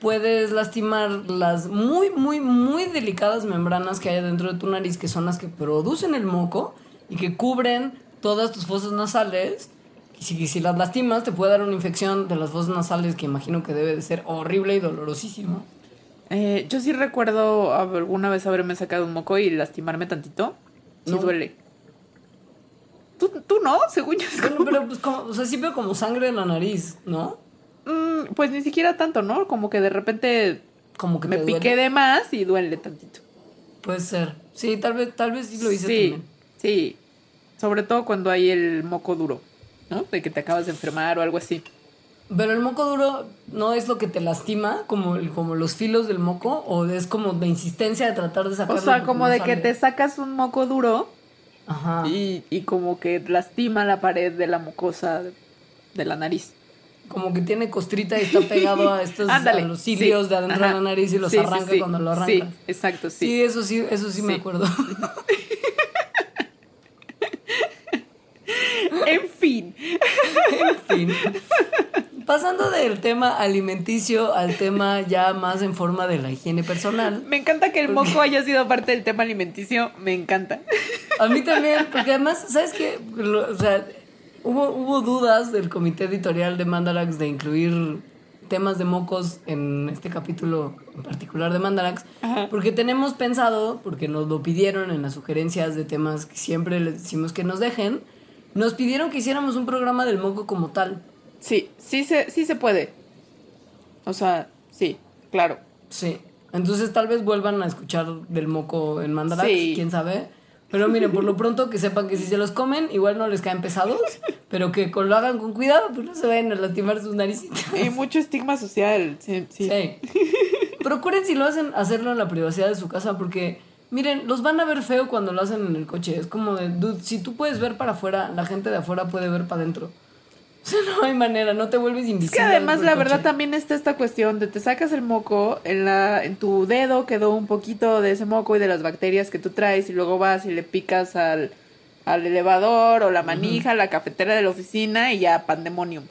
puedes lastimar las muy, muy, muy delicadas membranas que hay dentro de tu nariz, que son las que producen el moco y que cubren todas tus fosas nasales. Y si, si las lastimas, te puede dar una infección de las fosas nasales que imagino que debe de ser horrible y dolorosísimo. Eh, yo sí recuerdo alguna vez haberme sacado un moco y lastimarme tantito. Sí No. duele. ¿Tú, tú no, según yo. es como- pero pues como, o sea, sí veo como sangre en la nariz, ¿no? Mm, pues ni siquiera tanto, ¿no? Como que de repente Como que me piqué duele. de más y duele tantito. Puede ser. Sí, tal vez, tal vez sí lo hice sí, también. sí. Sobre todo cuando hay el moco duro, ¿no? De que te acabas de enfermar o algo así. Pero el moco duro no es lo que te lastima, como, el- como los filos del moco, o es como de insistencia de tratar de sacarlo. O sea, como no de que te sacas un moco duro Ajá. y, y como que lastima la pared de la mucosa de, la nariz. Como que tiene costrita y está pegado a estos Ándale. a los cilios sí, de adentro ajá. de la nariz y los Sí, arranca sí. cuando lo arranca. Sí, exacto, Sí, sí. eso sí, eso sí, me acuerdo. En fin. en fin. Pasando del tema alimenticio al tema ya más en forma de la higiene personal. Me encanta que el moco haya sido parte del tema alimenticio. Me encanta. A mí también, porque además, ¿sabes qué? O sea, hubo, hubo dudas del comité editorial de Mandarax de incluir temas de mocos en este capítulo en particular de Mandarax, Ajá. porque tenemos pensado, porque nos lo pidieron en las sugerencias de temas que siempre les decimos que nos dejen, nos pidieron que hiciéramos un programa del moco como tal. Sí, sí se, sí se puede. O sea, sí, claro. Sí. Entonces tal vez vuelvan a escuchar del moco en Mandarax, Sí. quién sabe. Pero miren, por lo pronto que sepan que si se los comen, igual no les caen pesados, pero que lo hagan con cuidado, pues no se vayan a lastimar sus naricitas. Y mucho estigma social. Sí, sí. Sí. Procuren si lo hacen, hacerlo en la privacidad de su casa, porque miren, los van a ver feo cuando lo hacen en el coche. Es como de, dude, si tú puedes ver para afuera, la gente de afuera puede ver para adentro. O sea, no hay manera, no te vuelves Es invisible. que además la verdad también está esta cuestión de te sacas el moco, en, la, en tu dedo quedó un poquito de ese moco y de las bacterias que tú traes y luego vas y le picas al, al elevador o la manija, la cafetera de la oficina y ya pandemonium.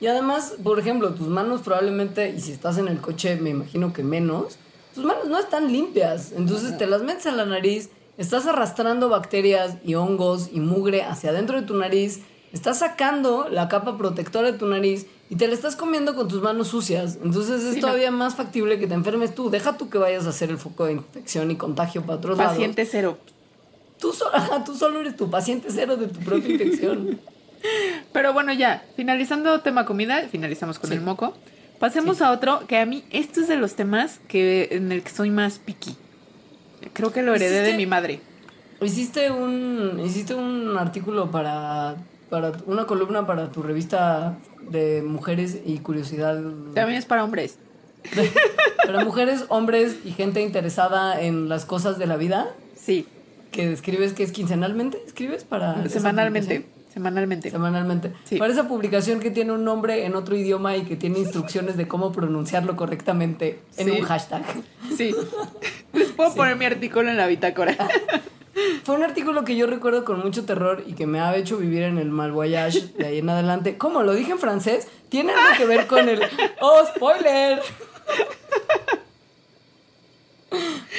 Y además, por ejemplo, tus manos probablemente, y si estás en el coche, me imagino que menos, tus manos no están limpias. Entonces te las metes a la nariz, estás arrastrando bacterias y hongos y mugre hacia adentro de tu nariz, estás sacando la capa protectora de tu nariz y te la estás comiendo con tus manos sucias. Entonces es Sí, no. todavía más factible que te enfermes tú. Deja tú que vayas a hacer el foco de infección y contagio para otros lados. Paciente cero. Tú, so- tú solo eres tu paciente cero de tu propia infección. Pero bueno, ya, finalizando tema comida, finalizamos con Sí. el moco. Pasemos Sí. a otro que a mí, este es de los temas que en el que soy más picky. Creo que lo heredé de ¿Hiciste- mi madre. Hiciste un, hiciste un artículo para, para una columna para tu revista de mujeres y curiosidad. También es para hombres. Para mujeres, hombres y gente interesada en las cosas de la vida. Sí, Que escribes que es quincenalmente. ¿Escribes para. semanalmente. Semanalmente. Semanalmente. Sí. Para esa publicación que tiene un nombre en otro idioma y que tiene instrucciones de cómo pronunciarlo correctamente en Sí. un hashtag. Sí. Les puedo poner mi artículo en la bitácora. Fue un artículo que yo recuerdo con mucho terror y que me ha hecho vivir en el mal voyage de ahí en adelante. ¿Cómo lo dije en francés? Tiene algo que ver con el... ¡Oh, spoiler!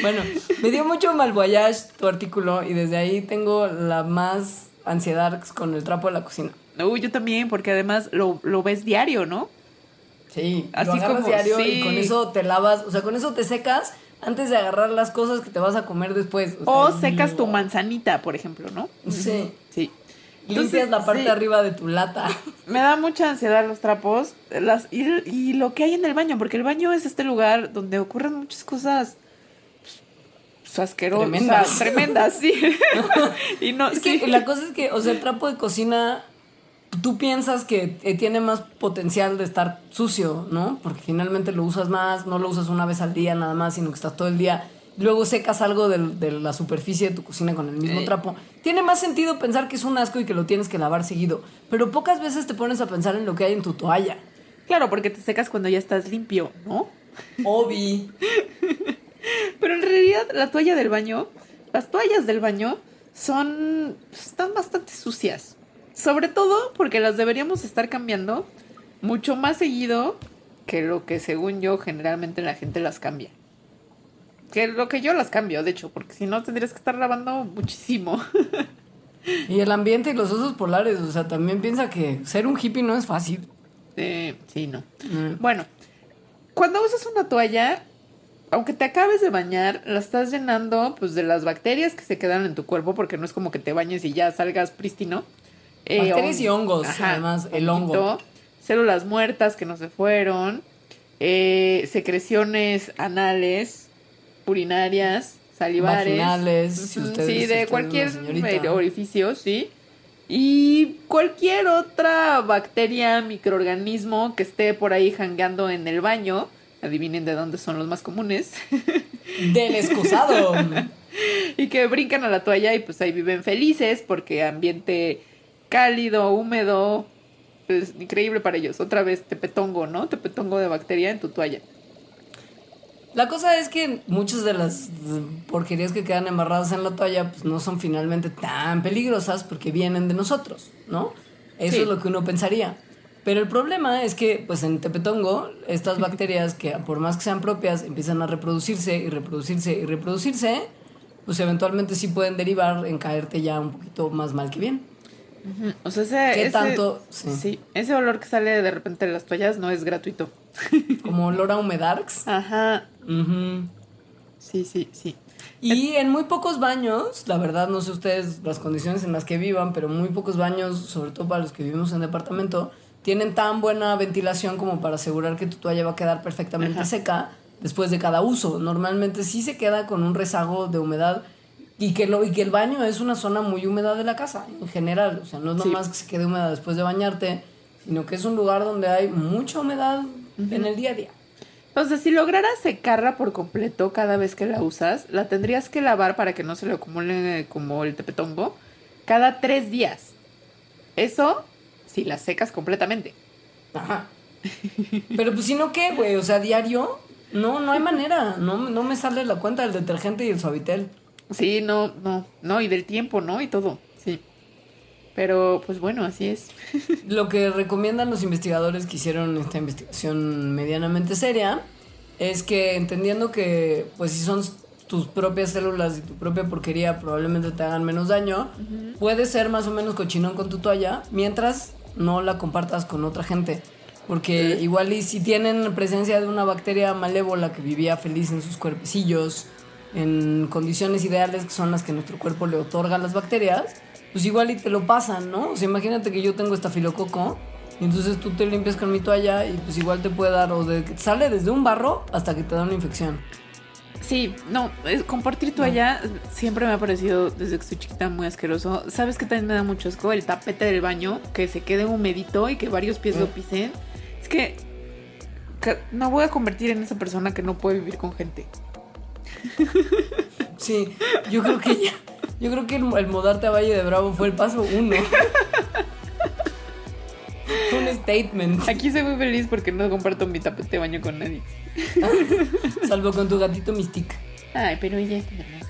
Bueno, me dio mucho mal voyage tu artículo y desde ahí tengo la más ansiedad con el trapo de la cocina. Uy, yo también, porque además lo, lo ves diario, ¿no? Sí, Así así como diario y con eso te lavas, o sea, con eso te secas antes de agarrar las cosas que te vas a comer después. O sea, secas tu manzanita, por ejemplo, ¿no? Sí. Sí. Limpias Entonces, la parte sí. de arriba de tu lata. Me da mucha ansiedad los trapos las, y, y lo que hay en el baño, porque el baño es este lugar donde ocurren muchas cosas pues, asquerosas, Tremendas. tremendas, sí. y no, Es sí. que la cosa es que, o sea, el trapo de cocina, tú piensas que eh, tiene más potencial de estar sucio, ¿no? Porque finalmente lo usas más, no lo usas una vez al día nada más, sino que estás todo el día. Luego secas algo de, la superficie de tu cocina con el mismo trapo. Tiene más sentido pensar que es un asco y que lo tienes que lavar seguido. Pero pocas veces te pones a pensar en lo que hay en tu toalla. Claro, porque te secas cuando ya estás limpio, ¿no? Obi. Pero en realidad la toalla del baño, las toallas del baño son están bastante sucias. Sobre todo porque las deberíamos estar cambiando mucho más seguido que lo que según yo generalmente la gente las cambia. Que lo que yo las cambio, de hecho, porque si no tendrías que estar lavando muchísimo. Y el ambiente y los osos polares, o sea, también piensa que ser un hippie no es fácil. Eh, sí, no. Mm. Bueno, cuando usas una toalla, aunque te acabes de bañar, la estás llenando pues de las bacterias que se quedan en tu cuerpo, porque no es como que te bañes y ya salgas prístino. Eh, Bacterias y hongos, además, el hongo. Células muertas que no se fueron, eh, secreciones anales, urinarias, salivares. Vaginales, si Ujú, ustedes Sí, de cualquier orificio, sí. Y cualquier otra bacteria, microorganismo que esté por ahí jangueando en el baño. Adivinen de dónde son los más comunes. Del excusado. y que brincan a la toalla y pues ahí viven felices porque ambiente cálido, húmedo. Pues increíble para ellos. Otra vez tepetongo, ¿no? Tepetongo de bacteria en tu toalla. La cosa es que muchas de las porquerías que quedan embarradas en la toalla pues no son finalmente tan peligrosas porque vienen de nosotros, ¿no? Eso Sí. es lo que uno pensaría. Pero el problema es que, pues en Tepetongo, estas bacterias que por más que sean propias, empiezan a reproducirse y reproducirse y reproducirse, pues eventualmente sí pueden derivar en caerte ya un poquito más mal que bien. O sea, ese, ¿Qué ese- tanto? Sí. sí, ese olor que sale de repente de las toallas no es gratuito. Como olor a humedarx. Ajá. Sí, sí, sí. Y en muy pocos baños, la verdad no sé ustedes las condiciones en las que vivan, pero muy pocos baños, sobre todo para los que vivimos en departamento, tienen tan buena ventilación como para asegurar que tu toalla va a quedar perfectamente Ajá. seca después de cada uso. Normalmente sí se queda con un rezago de humedad y que, lo, y que el baño es una zona muy húmeda de la casa en general. O sea, no es Sí. nomás que se quede húmeda después de bañarte, sino que es un lugar donde hay mucha humedad en el día a día. Entonces, si lograras secarla por completo cada vez que la usas, la tendrías que lavar para que no se le acumule como el tepetongo cada tres días. Eso si la secas completamente. Ajá. Pero pues si no, ¿qué, güey? O sea, diario, no, no hay manera. No, no me sale la cuenta del detergente y el suavitel. Sí, no, no, no, y del tiempo, ¿no? Y todo, sí. Pero, pues bueno, así es. Lo que recomiendan los investigadores que hicieron esta investigación medianamente seria es que entendiendo que, pues si son tus propias células y tu propia porquería probablemente te hagan menos daño, puedes ser más o menos cochinón con tu toalla mientras no la compartas con otra gente. Porque igual y si tienen presencia de una bacteria malévola que vivía feliz en sus cuerpecillos, en condiciones ideales que son las que nuestro cuerpo le otorga a las bacterias, pues igual y te lo pasan, ¿no? O sea, imagínate que yo tengo estafilococo y entonces tú te limpias con mi toalla y pues igual te puede dar, o de que sale desde un barro hasta que te da una infección. Sí, no, compartir toalla siempre me ha parecido desde que estoy chiquita muy asqueroso. ¿Sabes qué también me da mucho asco? El tapete del baño, que se quede humedito y que varios pies lo Mm. pisen. Es que, que no voy a convertir en esa persona que no puede vivir con gente. Sí, yo creo que ya, yo creo que el, el mudarte a Valle de Bravo fue el paso uno. Fue un statement. Aquí soy muy feliz porque no comparto mi tapete de baño con nadie. Salvo con tu gatito Mystic. Ay, pero ella es hermosa.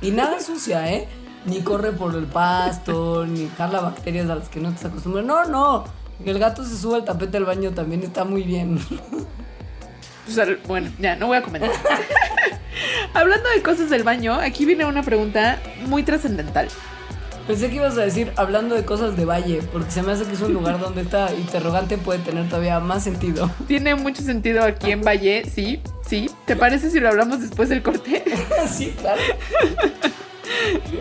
Y nada sucia, ¿eh? Ni corre por el pasto, ni jala bacterias a las que no estás acostumbrado. No, no. Que el gato se suba al tapete del baño también está muy bien. Bueno, ya, no voy a comentar. Hablando de cosas del baño, aquí viene una pregunta muy trascendental. Pensé que ibas a decir hablando de cosas de valle, porque se me hace que es un lugar donde esta interrogante puede tener todavía más sentido. Tiene mucho sentido aquí en Valle, sí, sí. ¿Te parece si lo hablamos después del corte? sí, claro.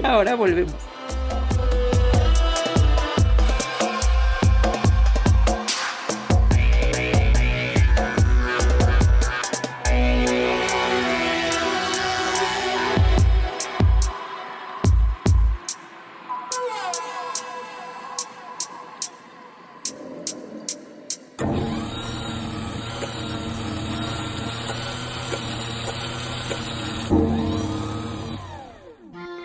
Ahora volvemos.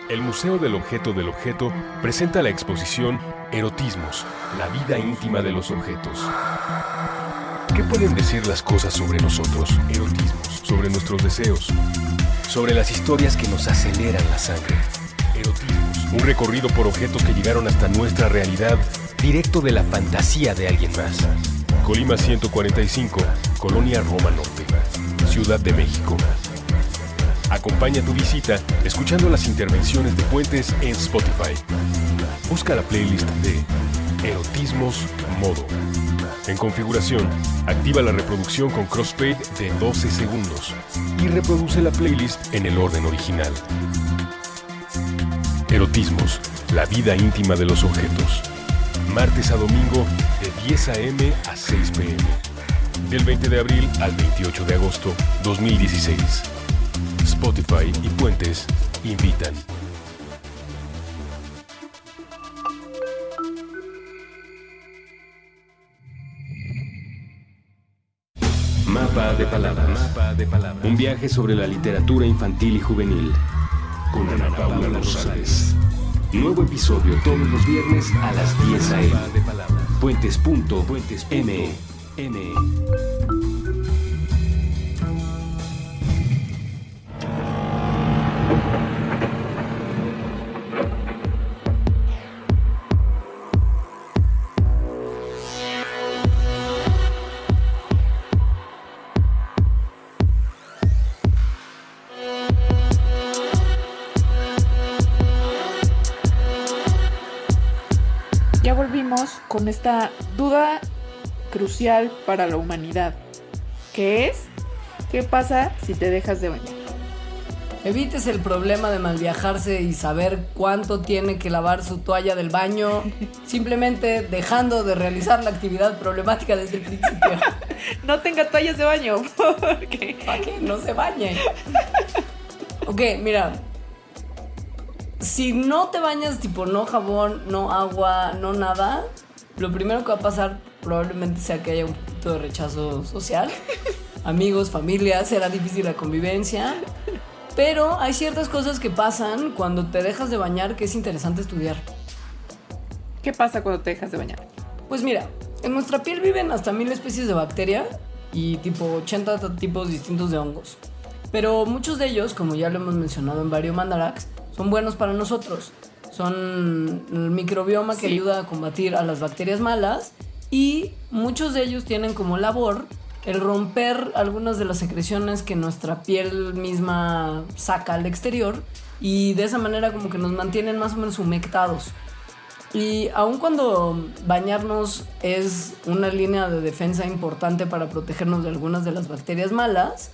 El Museo del Objeto del Objeto presenta la exposición Erotismos, la vida íntima de los objetos. ¿Qué pueden decir las cosas sobre nosotros? Erotismos, sobre nuestros deseos, sobre las historias que nos aceleran la sangre. Erotismos, un recorrido por objetos que llegaron hasta nuestra realidad, directo de la fantasía de alguien más. Colima 145, Colonia Roma Norte, Ciudad de México. Acompaña tu visita escuchando las intervenciones de Puentes en Spotify. Busca la playlist de Erotismos Modo. En configuración, activa la reproducción con crossfade de 12 segundos y reproduce la playlist en el orden original. Erotismos, la vida íntima de los objetos. Martes a domingo de 10 a.m. a 6 p.m. Del 20 de abril al 28 de agosto 2016. Spotify y Puentes invitan. Mapa de palabras. Un viaje sobre la literatura infantil y juvenil. Con Ana Paula Rosales. Nuevo episodio todos los viernes a las 10 a.m. Puentes.me. esta duda crucial para la humanidad, que es, ¿qué pasa si te dejas de bañar? Evites el problema de malviajarse y saber cuánto tiene que lavar su toalla del baño, simplemente dejando de realizar la actividad problemática desde el principio. No tenga toallas de baño, porque Para que no se bañe. Ok, mira. Si no te bañas, tipo no jabón, no agua, no nada, lo primero que va a pasar probablemente sea que haya un poquito de rechazo social. Amigos, familia, será difícil la convivencia. Pero hay ciertas cosas que pasan cuando te dejas de bañar que es interesante estudiar. ¿qué pasa cuando te dejas de bañar? Pues mira, en nuestra piel viven hasta mil especies de bacteria y tipo 80 t- tipos distintos de hongos. Pero muchos de ellos, como ya lo hemos mencionado en varios mandarax, son buenos para nosotros. Son el microbioma que Sí. ayuda a combatir a las bacterias malas y muchos de ellos tienen como labor el romper algunas de las secreciones que nuestra piel misma saca al exterior y de esa manera como que nos mantienen más o menos humectados. Y aun cuando bañarnos es una línea de defensa importante para protegernos de algunas de las bacterias malas,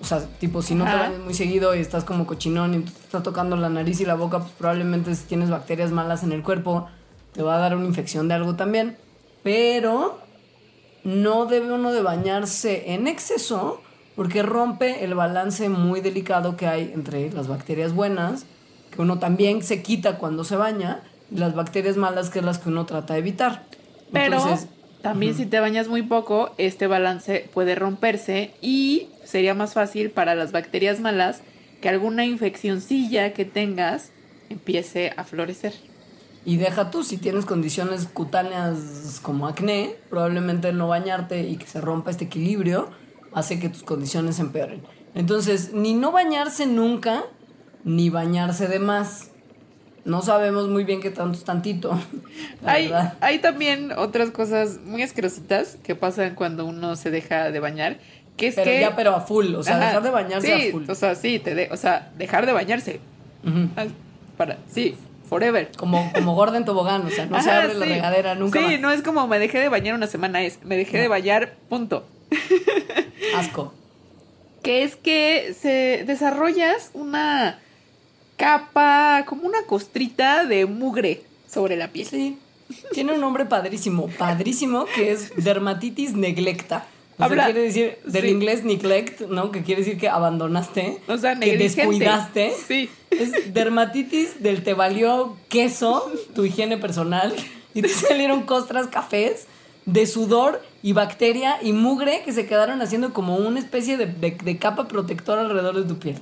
o sea, tipo, si no te bañas muy seguido y estás como cochinón y te está tocando la nariz y la boca, pues probablemente si tienes bacterias malas en el cuerpo, te va a dar una infección de algo también. Pero no debe uno de bañarse en exceso porque rompe el balance muy delicado que hay entre las bacterias buenas, que uno también se quita cuando se baña, y las bacterias malas que es las que uno trata de evitar. Pero Entonces, también si te bañas muy poco, este balance puede romperse y sería más fácil para las bacterias malas que alguna infeccioncilla que tengas empiece a florecer. Y deja tú, si tienes condiciones cutáneas como acné, probablemente el no bañarte y que se rompa este equilibrio hace que tus condiciones empeoren. Entonces, ni no bañarse nunca, ni bañarse de más. No sabemos muy bien qué tanto es tantito. Hay, hay también otras cosas muy asquerositas que pasan cuando uno se deja de bañar, que es Pero que... ya, pero a full, o sea, Ajá, dejar de bañarse sí, a full. o sea, sí, te de- o sea, dejar de bañarse. Para, sí, forever. Como, como gorda en tobogán, o sea, no se abre la regadera nunca Sí, más. no es como me dejé de bañar una semana, es me dejé de bañar, punto. Asco. que es que se desarrollas una capa, como una costrita de mugre sobre la piel. Sí. Tiene un nombre padrísimo, padrísimo, que es dermatitis neglecta. O sea, Habla- quiere decir, del sí. inglés neglect, ¿no? Que quiere decir que abandonaste. O sea, que descuidaste. Sí. Es dermatitis del te valió queso, tu higiene personal, y te salieron costras cafés de sudor y bacteria y mugre que se quedaron haciendo como una especie de, de- de capa protectora alrededor de tu piel.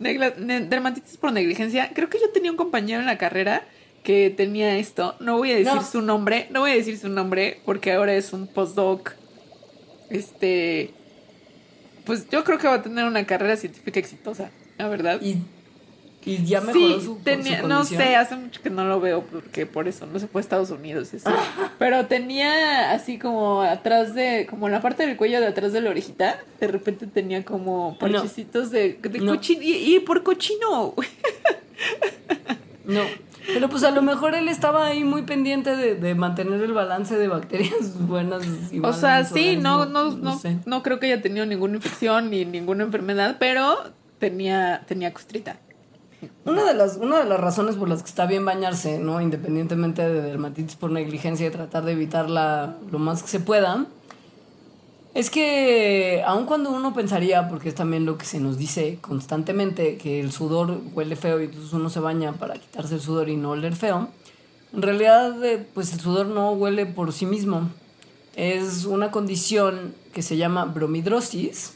Negla- ne- dermatitis por negligencia. Creo que yo tenía un compañero en la carrera que tenía esto. No voy a decir No. su nombre, no voy a decir su nombre porque ahora es un postdoc. Este. Pues yo creo que va a tener una carrera científica exitosa, la verdad. Y, y ya mejoró sí, su, tenía, su no sé, hace mucho que no lo veo porque por eso no se fue a Estados Unidos. eso. Pero tenía así como atrás de, como en la parte del cuello de atrás de la orejita, de repente tenía como parchecitos de, de No. cochino. Y, y por cochino. No, pero pues a lo mejor él estaba ahí muy pendiente de, de mantener el balance de bacterias buenas y O malas sea, en su sí, no, no, no, sé. no creo que haya tenido ninguna infección ni ninguna enfermedad, pero tenía, tenía costrita. Una de, las, una de las razones por las que está bien bañarse, ¿no? Independientemente de dermatitis por negligencia y tratar de evitarla lo más que se pueda, es que aun cuando uno pensaría, porque es también lo que se nos dice constantemente, que el sudor huele feo y entonces uno se baña para quitarse el sudor y no oler feo, en realidad eh, pues el sudor no huele por sí mismo. Es una condición que se llama bromidrosis,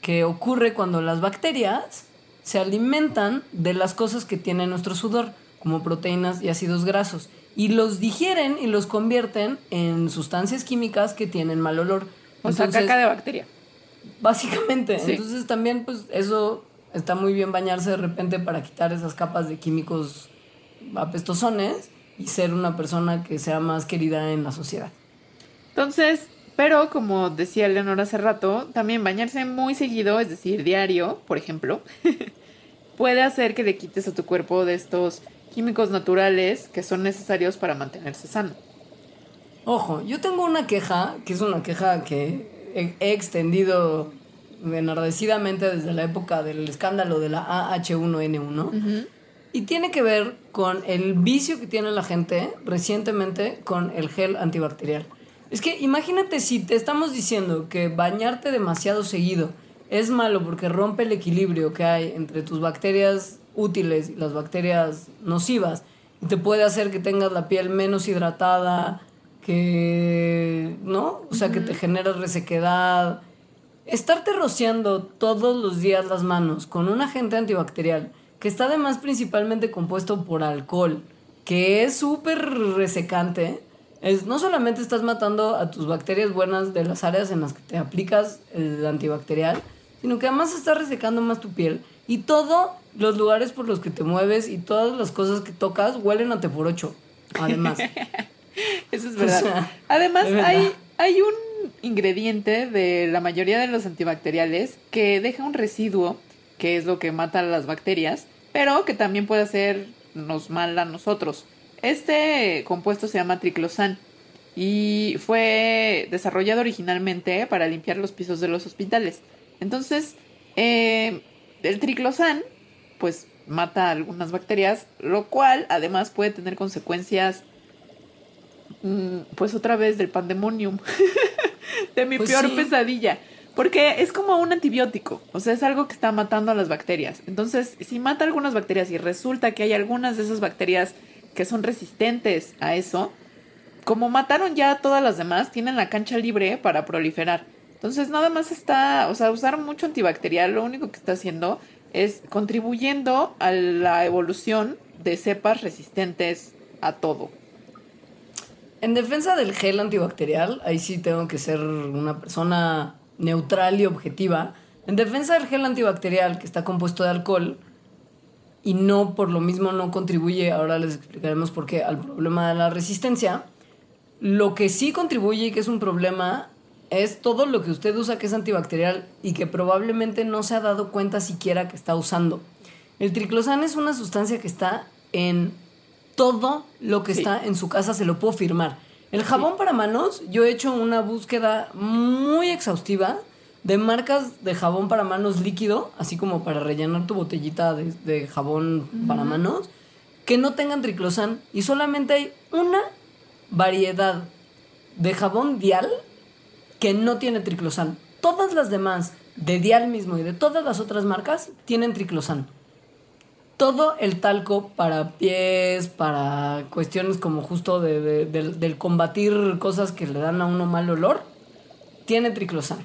que ocurre cuando las bacterias se alimentan de las cosas que tiene nuestro sudor, como proteínas y ácidos grasos, y los digieren y los convierten en sustancias químicas que tienen mal olor. O sea, Entonces, caca de bacteria. Básicamente. Sí. Entonces también, pues, eso está muy bien bañarse de repente para quitar esas capas de químicos apestosones y ser una persona que sea más querida en la sociedad. Entonces, pero como decía Leonor hace rato, también bañarse muy seguido, es decir, diario, por ejemplo, puede hacer que le quites a tu cuerpo de estos químicos naturales que son necesarios para mantenerse sano. Ojo, yo tengo una queja, que es una queja que he, extendido enardecidamente desde la época del escándalo de la AH1N1. Y tiene que ver con el vicio que tiene la gente recientemente con el gel antibacterial. Es que imagínate si te estamos diciendo que bañarte demasiado seguido es malo porque rompe el equilibrio que hay entre tus bacterias útiles y las bacterias nocivas y te puede hacer que tengas la piel menos hidratada, que, ¿no? O sea, que te genera resequedad. Estarte rociando todos los días las manos con un agente antibacterial que está además principalmente compuesto por alcohol, que es súper resecante, es, no solamente estás matando a tus bacterias buenas de las áreas en las que te aplicas el antibacterial, sino que además estás resecando más tu piel y todos los lugares por los que te mueves y todas las cosas que tocas huelen a te por ocho, además. Eso es verdad. O sea, Además, de verdad. hay, hay un ingrediente de la mayoría de los antibacteriales que deja un residuo, que es lo que mata a las bacterias, pero que también puede hacernos mal a nosotros. Este compuesto se llama triclosan y fue desarrollado originalmente para limpiar los pisos de los hospitales. Entonces, eh, el triclosan, pues mata algunas bacterias, lo cual además puede tener consecuencias pues otra vez del pandemonium, de mi Pues peor sí. pesadilla. Porque es como un antibiótico, o sea, es algo que está matando a las bacterias. Entonces, si mata algunas bacterias y resulta que hay algunas de esas bacterias que son resistentes a eso, como mataron ya a todas las demás, tienen la cancha libre para proliferar. Entonces, nada más está, o sea, usar mucho antibacterial, lo único que está haciendo es contribuyendo a la evolución de cepas resistentes a todo. En defensa del gel antibacterial, ahí sí tengo que ser una persona neutral y objetiva. En defensa del gel antibacterial que está compuesto de alcohol y no por lo mismo no contribuye, ahora les explicaremos por qué, al problema de la resistencia, lo que sí contribuye y que es un problema es todo lo que usted usa que es antibacterial y que probablemente no se ha dado cuenta siquiera que está usando. El triclosan es una sustancia que está en todo lo que Sí. está en su casa, se lo puedo firmar. El jabón para manos, yo he hecho una búsqueda muy exhaustiva de marcas de jabón para manos líquido, así como para rellenar tu botellita de, de jabón para manos, que no tengan triclosan y solamente hay una variedad de jabón dial que no tiene triclosan. Todas las demás, de dial mismo y de todas las otras marcas, tienen triclosan. Todo el talco para pies, para cuestiones como justo de, de- del- del combatir cosas que le dan a uno mal olor, tiene triclosan.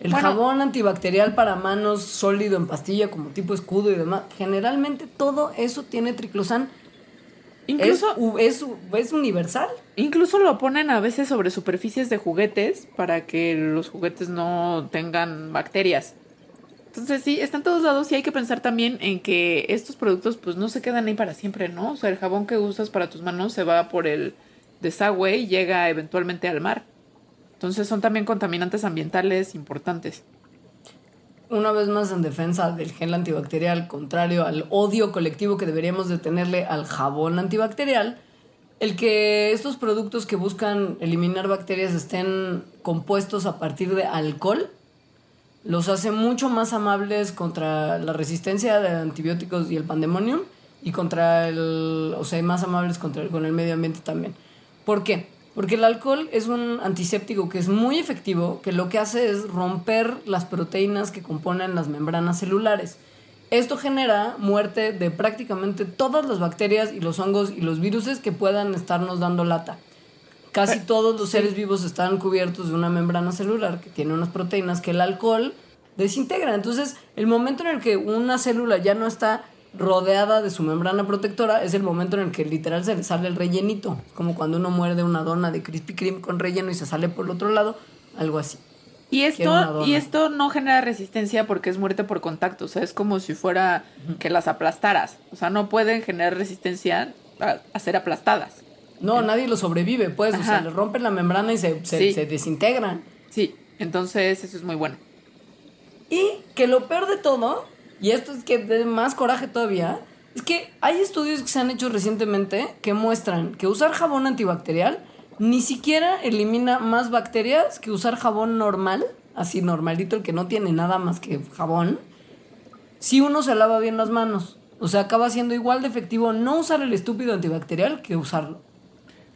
El Bueno. jabón antibacterial para manos sólido en pastilla como tipo escudo y demás, generalmente todo eso tiene triclosan. Incluso, es universal. incluso lo ponen a veces sobre superficies de juguetes para que los juguetes no tengan bacterias. Entonces sí, está en todos lados y hay que pensar también en que estos productos pues no se quedan ahí para siempre, ¿no? O sea, el jabón que usas para tus manos se va por el desagüe y llega eventualmente al mar. Entonces son también contaminantes ambientales importantes. una vez más en defensa del gel antibacterial, contrario al odio colectivo que deberíamos de tenerle al jabón antibacterial, el que estos productos que buscan eliminar bacterias estén compuestos a partir de alcohol los hace mucho más amables contra la resistencia de antibióticos y el pandemonium y contra el, o sea, más amables contra el- con el medio ambiente también. ¿Por qué? Porque el alcohol es un antiséptico que es muy efectivo, que lo que hace es romper las proteínas que componen las membranas celulares. Esto genera muerte de prácticamente todas las bacterias y los hongos y los virus que puedan estarnos dando lata. Casi todos los seres vivos están cubiertos de una membrana celular que tiene unas proteínas que el alcohol desintegra. Entonces, el momento en el que una célula ya no está rodeada de su membrana protectora es el momento en el que literal se le sale el rellenito. Como cuando uno muerde una dona de Krispy Kreme con relleno y se sale por el otro lado, algo así. Y esto, y esto no genera resistencia porque es muerte por contacto. O sea, es como si fuera que las aplastaras. O sea, no pueden generar resistencia a, a ser aplastadas. No, nadie lo sobrevive, pues. O sea, Ajá. le rompen la membrana y se, se, Sí. se desintegran. Sí, entonces eso es muy bueno. Y que lo peor de todo, y esto es que de más coraje todavía, es que hay estudios que se han hecho recientemente que muestran que usar jabón antibacterial ni siquiera elimina más bacterias que usar jabón normal, así normalito, el que no tiene nada más que jabón, si uno se lava bien las manos. O sea, acaba siendo igual de efectivo no usar el estúpido antibacterial que usarlo.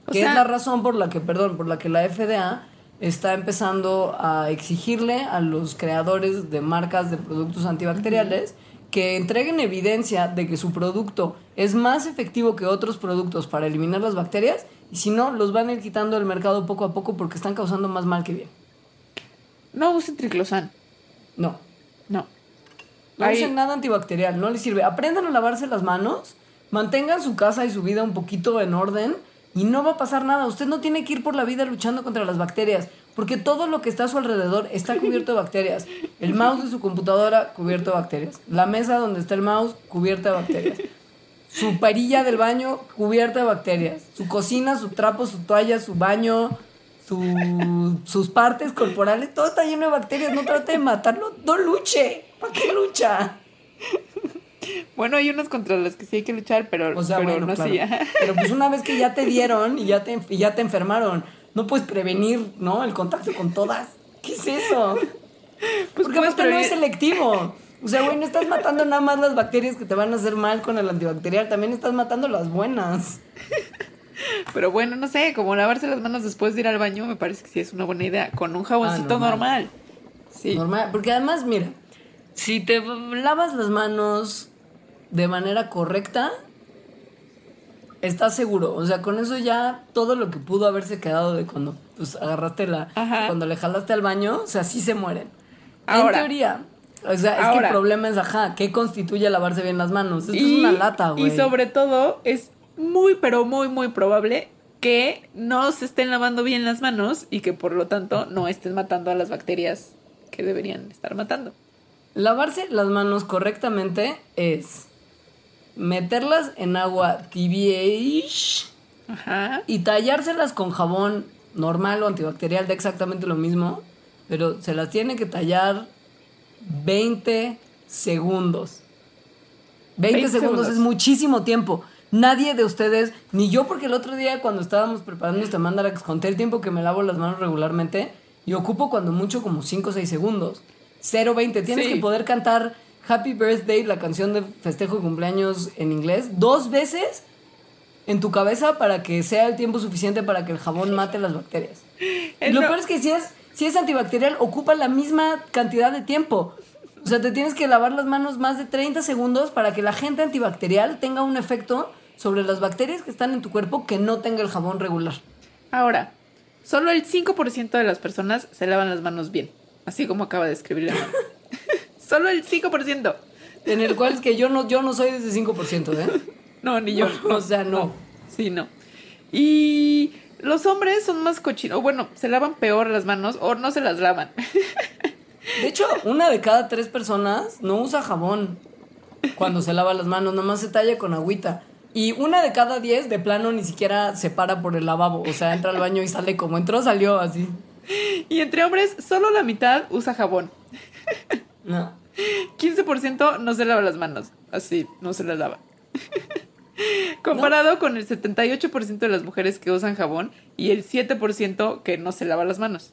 O que sea- es la razón por la que, perdón, por la que la FDA está empezando a exigirle a los creadores de marcas de productos antibacteriales que entreguen evidencia de que su producto es más efectivo que otros productos para eliminar las bacterias y si no, los van a ir quitando del mercado poco a poco porque están causando más mal que bien. No usen triclosan. No. No. No usen nada antibacterial, no les sirve. Aprendan a lavarse las manos, mantengan su casa y su vida un poquito en orden y no va a pasar nada. Usted no tiene que ir por la vida luchando contra las bacterias, porque todo lo que está a su alrededor está cubierto de bacterias. El mouse de su computadora cubierto de bacterias. La mesa donde está el mouse cubierta de bacterias. Su perilla del baño cubierta de bacterias. Su cocina, su trapo, su toalla, su baño, su- sus partes corporales, todo está lleno de bacterias. No trate de matarlo, no luche. ¿Para qué lucha? Bueno, hay unas contra las que sí hay que luchar, pero, O sea, pero bueno, no claro. Pero pues una vez que ya te dieron y ya te, y ya te enfermaron, no puedes prevenir, ¿no? El contacto con todas. ¿Qué es eso? Pues Porque aparte no es selectivo. O sea, güey, no estás matando nada más las bacterias que te van a hacer mal con el antibacterial, también estás matando las buenas. Pero bueno, no sé, como lavarse las manos después de ir al baño me parece que sí es una buena idea. Con un jaboncito Ah, normal. normal. Sí. Normal, porque además, mira, si te lavas las manos de manera correcta, estás seguro. O sea, con eso ya todo lo que pudo haberse quedado de cuando pues, agarraste la. Ajá. Cuando le jalaste al baño, o sea, sí se mueren. Ahora. en teoría. O sea, es que el problema es, ajá, ¿qué constituye lavarse bien las manos? Esto Y- es una lata, güey. Y sobre todo, es muy, pero muy, muy probable que no se estén lavando bien las manos y que por lo tanto no estén matando a las bacterias que deberían estar matando. Lavarse las manos correctamente es meterlas en agua tibia y tallárselas con jabón normal o antibacterial da exactamente lo mismo. pero se las tiene que tallar 20 segundos. 20, 20 segundos, segundos. es muchísimo tiempo. Nadie de ustedes, ni yo, porque el otro día cuando estábamos preparando este mandarax, conté el tiempo que me lavo las manos regularmente y ocupo cuando mucho como 5 o 6 segundos. 0.20. Tienes Sí. que poder cantar Happy Birthday, la canción de festejo de cumpleaños en inglés, dos veces en tu cabeza para que sea el tiempo suficiente para que el jabón mate las bacterias. Y lo peor es que si es, si es antibacterial, ocupa la misma cantidad de tiempo. O sea, te tienes que lavar las manos más de 30 segundos para que la gente antibacterial tenga un efecto sobre las bacterias que están en tu cuerpo que no tenga el jabón regular. Ahora, solo el 5% de las personas se lavan las manos bien. Así como acaba de escribir Ana. solo el 5%. En el cual es que yo no, yo no soy de ese 5%, ¿eh? No, ni yo. O sea, no. Sí, no. Y los hombres son más cochinos. Bueno, se lavan peor las manos o no se las lavan. De hecho, una de cada tres personas no usa jabón cuando se lava las manos, nomás se talla con agüita. Y una de cada diez de plano ni siquiera se para por el lavabo. O sea, entra al baño y sale como entró, salió así. Y entre hombres, solo la mitad usa jabón. No. 15% no se lava las manos. Así, no se las lava. Comparado con el 78% de las mujeres que usan jabón y el 7% que no se lava las manos.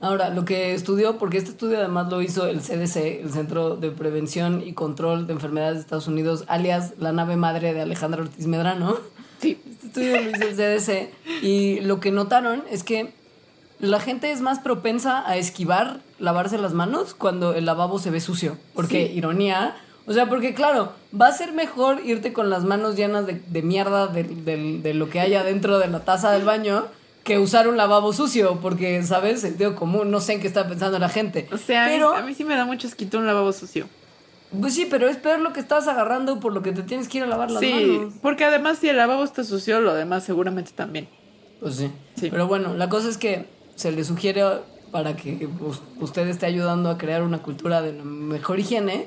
Ahora, lo que estudió, porque este estudio además lo hizo el CDC, el Centro de Prevención y Control de Enfermedades de Estados Unidos, alias la nave madre de Alejandra Ortiz Medrano. Sí. Este estudio lo hizo el CDC y lo que notaron es que la gente es más propensa a esquivar lavarse las manos cuando el lavabo se ve sucio. Porque, Sí. ironía, o sea, porque claro, va a ser mejor irte con las manos llenas de, de mierda de, de- de lo que haya dentro de la taza del baño que usar un lavabo sucio, porque, ¿sabes? Sentido común, no sé en qué está pensando la gente. O sea, a mí- pero, a mí sí me da mucho esquito un lavabo sucio. pues sí, pero es peor lo que estás agarrando por lo que te tienes que ir a lavar las Sí, manos. porque además si el lavabo está sucio, lo demás seguramente también. Pues sí. Sí. Pero bueno, la cosa es que se le sugiere para que us- usted esté ayudando a crear una cultura de mejor higiene,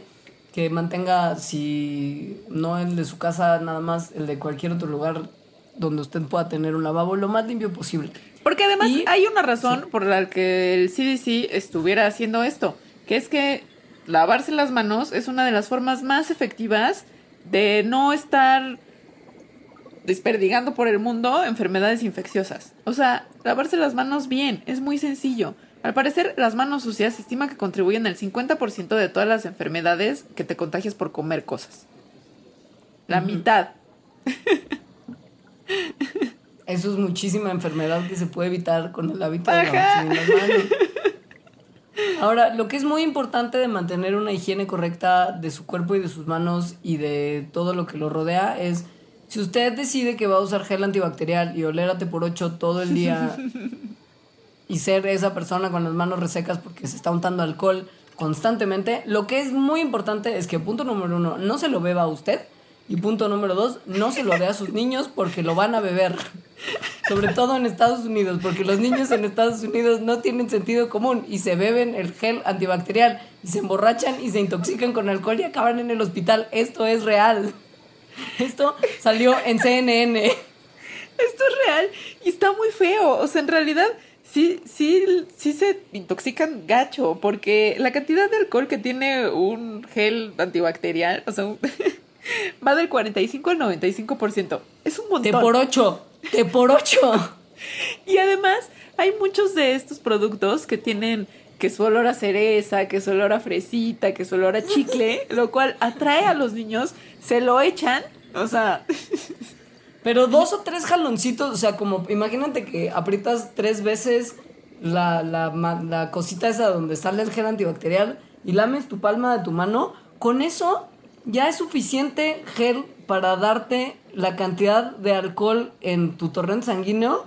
que mantenga, si no el de su casa, nada más el de cualquier otro lugar donde usted pueda tener un lavabo lo más limpio posible. Porque además Y- hay una razón por la que el CDC estuviera haciendo esto, que es que lavarse las manos es una de las formas más efectivas de no estar desperdigando por el mundo enfermedades infecciosas. O sea, lavarse las manos bien, es muy sencillo. Al parecer, las manos sucias se estima que contribuyen al 50% de todas las enfermedades que te contagias por comer cosas. La mitad. Eso es muchísima enfermedad que se puede evitar con el hábito de lavarse las manos. Ahora, lo que es muy importante de mantener una higiene correcta de su cuerpo y de sus manos y de todo lo que lo rodea es si usted decide que va a usar gel antibacterial y T por 8 todo el día y ser esa persona con las manos resecas porque se está untando alcohol constantemente, lo que es muy importante es que punto número uno, no se lo beba a usted y punto número dos, no se lo dé a sus niños porque lo van a beber. Sobre todo en Estados Unidos, porque los niños en Estados Unidos no tienen sentido común y se beben el gel antibacterial y se emborrachan y se intoxican con alcohol y acaban en el hospital. Esto es real. Esto salió en CNN. Esto es real y está muy feo. O sea, en realidad sí, sí, sí se intoxican gacho porque la cantidad de alcohol que tiene un gel antibacterial, o sea, un- va del 45 al 95%. Es un Te montón. por ocho. Te por ocho. Y además hay muchos de estos productos que tienen que su olor a cereza, que su olor a fresita, que su olor a chicle, lo cual atrae a los niños, se lo echan, o sea, Pero dos o tres jaloncitos, o sea, como imagínate que aprietas tres veces la, la, cosita esa donde sale el gel antibacterial y lames tu palma de tu mano, con eso ya es suficiente gel para darte la cantidad de alcohol en tu torrente sanguíneo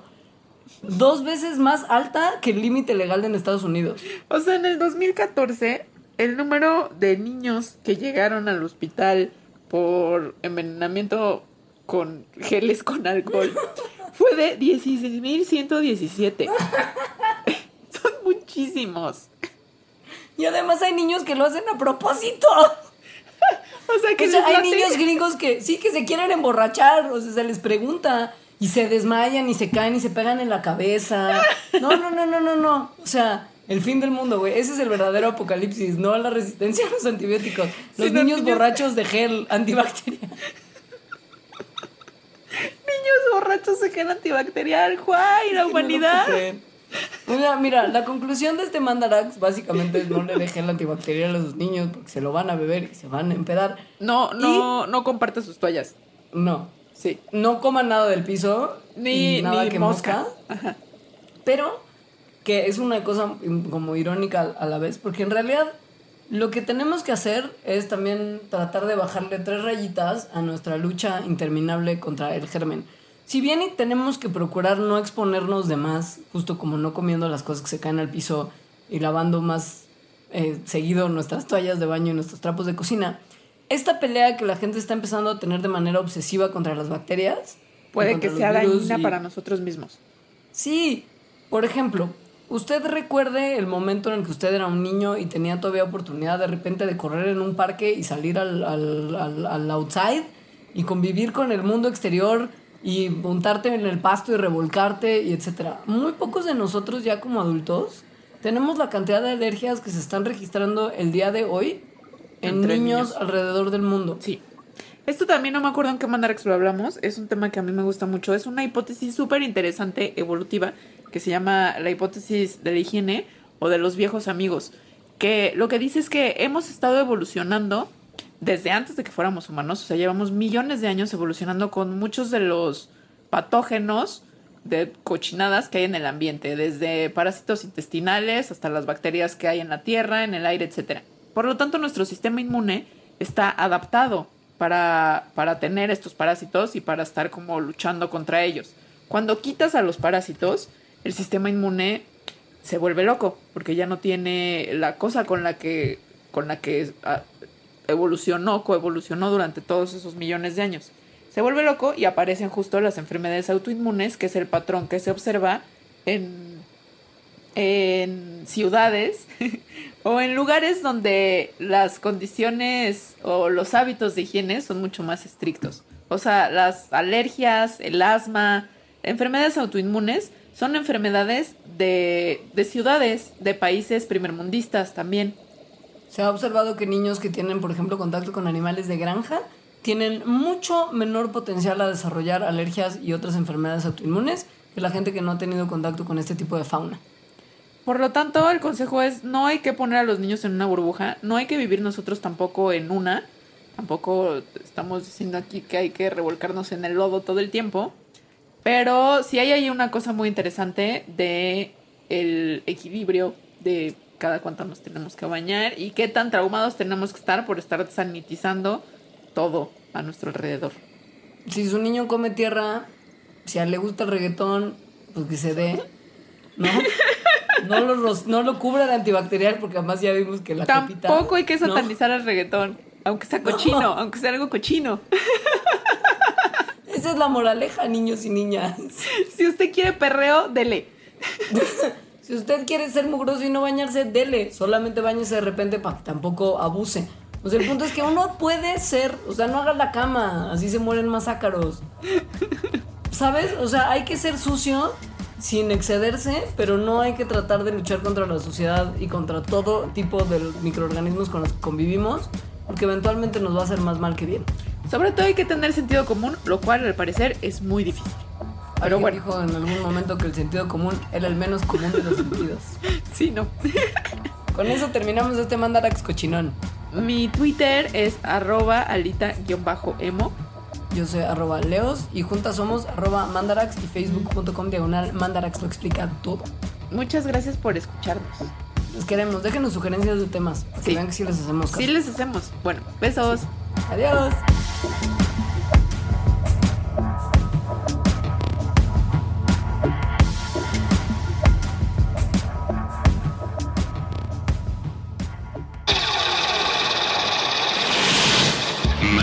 dos veces más alta que el límite legal en Estados Unidos. O sea, en el 2014, el número de niños que llegaron al hospital por envenenamiento con geles con alcohol fue de 16.117. Son muchísimos. Y además hay niños que lo hacen a propósito. O sea, que O sea, hay late- niños gringos que sí que se quieren emborrachar, o sea, se les pregunta. y se desmayan y se caen y se pegan en la cabeza. No, no, no, no, no, no. O sea, el fin del mundo, güey. Ese es el verdadero apocalipsis, no la resistencia a los antibióticos. Los Sí, los niños niños- borrachos de gel antibacterial. Niños borrachos se quedan antibacterial, ¡guay! La humanidad. Mira, mira, la conclusión de este mandarax básicamente es no le deje el antibacterial a sus niños porque se lo van a beber y se van a empedar. No, no, no comparte sus toallas. No, Sí. no coman nada del piso Ni, y nada ni que mosca. mosca. Pero que es una cosa como irónica a la vez, porque en realidad lo que tenemos que hacer es también tratar de bajarle tres rayitas a nuestra lucha interminable contra el germen. Si bien y tenemos que procurar no exponernos de más, justo como no comiendo las cosas que se caen al piso y lavando más eh, seguido nuestras toallas de baño y nuestros trapos de cocina, esta pelea que la gente está empezando a tener de manera obsesiva contra las bacterias Puede que sea dañina y- para nosotros mismos. Sí, por ejemplo, usted recuerde el momento en el que usted era un niño y tenía todavía oportunidad de repente de correr en un parque y salir al, al, al- al outside y convivir con el mundo exterior y montarte en el pasto y revolcarte y etcétera. Muy pocos de nosotros ya como adultos tenemos la cantidad de alergias que se están registrando el día de hoy en niños. alrededor del mundo. Sí. Esto también no me acuerdo en qué Mandarax lo hablamos. Es un tema que a mí me gusta mucho. Es una hipótesis súper interesante, evolutiva, que se llama la hipótesis de la higiene o de los viejos amigos. Que lo que dice es que hemos estado evolucionando desde antes de que fuéramos humanos. O sea, llevamos millones de años evolucionando con muchos de los patógenos de cochinadas que hay en el ambiente, desde parásitos intestinales hasta las bacterias que hay en la tierra, en el aire, etcétera. Por lo tanto, nuestro sistema inmune está adaptado para, para tener estos parásitos y para estar como luchando contra ellos. Cuando quitas a los parásitos, el sistema inmune se vuelve loco, porque ya no tiene la cosa con la que, con la que ah, evolucionó, coevolucionó durante todos esos millones de años. Se vuelve loco y aparecen justo las enfermedades autoinmunes, que es el patrón que se observa en, ciudades o en lugares donde las condiciones o los hábitos de higiene son mucho más estrictos. O sea, las alergias, el asma, enfermedades autoinmunes son enfermedades de, de ciudades, de países primermundistas también. Se ha observado que niños que tienen, por ejemplo, contacto con animales de granja tienen mucho menor potencial a desarrollar alergias y otras enfermedades autoinmunes que la gente que no ha tenido contacto con este tipo de fauna. Por lo tanto, el consejo es no hay que poner a los niños en una burbuja, no hay que vivir nosotros tampoco en una, tampoco estamos diciendo aquí que hay que revolcarnos en el lodo todo el tiempo, pero sí hay ahí una cosa muy interesante de el equilibrio de cada cuánto nos tenemos que bañar y qué tan traumados tenemos que estar por estar sanitizando todo a nuestro alrededor. Si su niño come tierra, si a él le gusta el reggaetón, pues que se dé, ¿no? No lo, no lo cubra de antibacterial porque además ya vimos que la copita... Tampoco hay que ¿no? satanizar al reggaetón, aunque sea cochino, aunque sea algo cochino. Esa es la moraleja, niños y niñas. Si usted quiere perreo, dele. Si usted quiere ser mugroso y no bañarse, dele. Solamente bañese de repente para que tampoco abuse. O sea, el punto es que uno puede ser, o sea, no haga la cama, así se mueren más ácaros. ¿Sabes? O sea, hay que ser sucio sin excederse, pero no hay que tratar de luchar contra la suciedad y contra todo tipo de microorganismos con los que convivimos, porque eventualmente nos va a hacer más mal que bien. Sobre todo hay que tener sentido común, lo cual al parecer es muy difícil. Pero bueno, dijo en algún momento que el sentido común era el menos común de los sentidos. sí, no. Con eso terminamos este mandarax cochinón. Mi Twitter es arroba alita-emo. Yo soy arroba leos y juntas somos arroba mandarax y facebook.com diagonal mandarax lo explica todo. Muchas gracias por escucharnos. Los queremos, déjenos sugerencias de temas para que Sí. vean que sí les hacemos caso. Sí les hacemos. Bueno, besos. Adiós.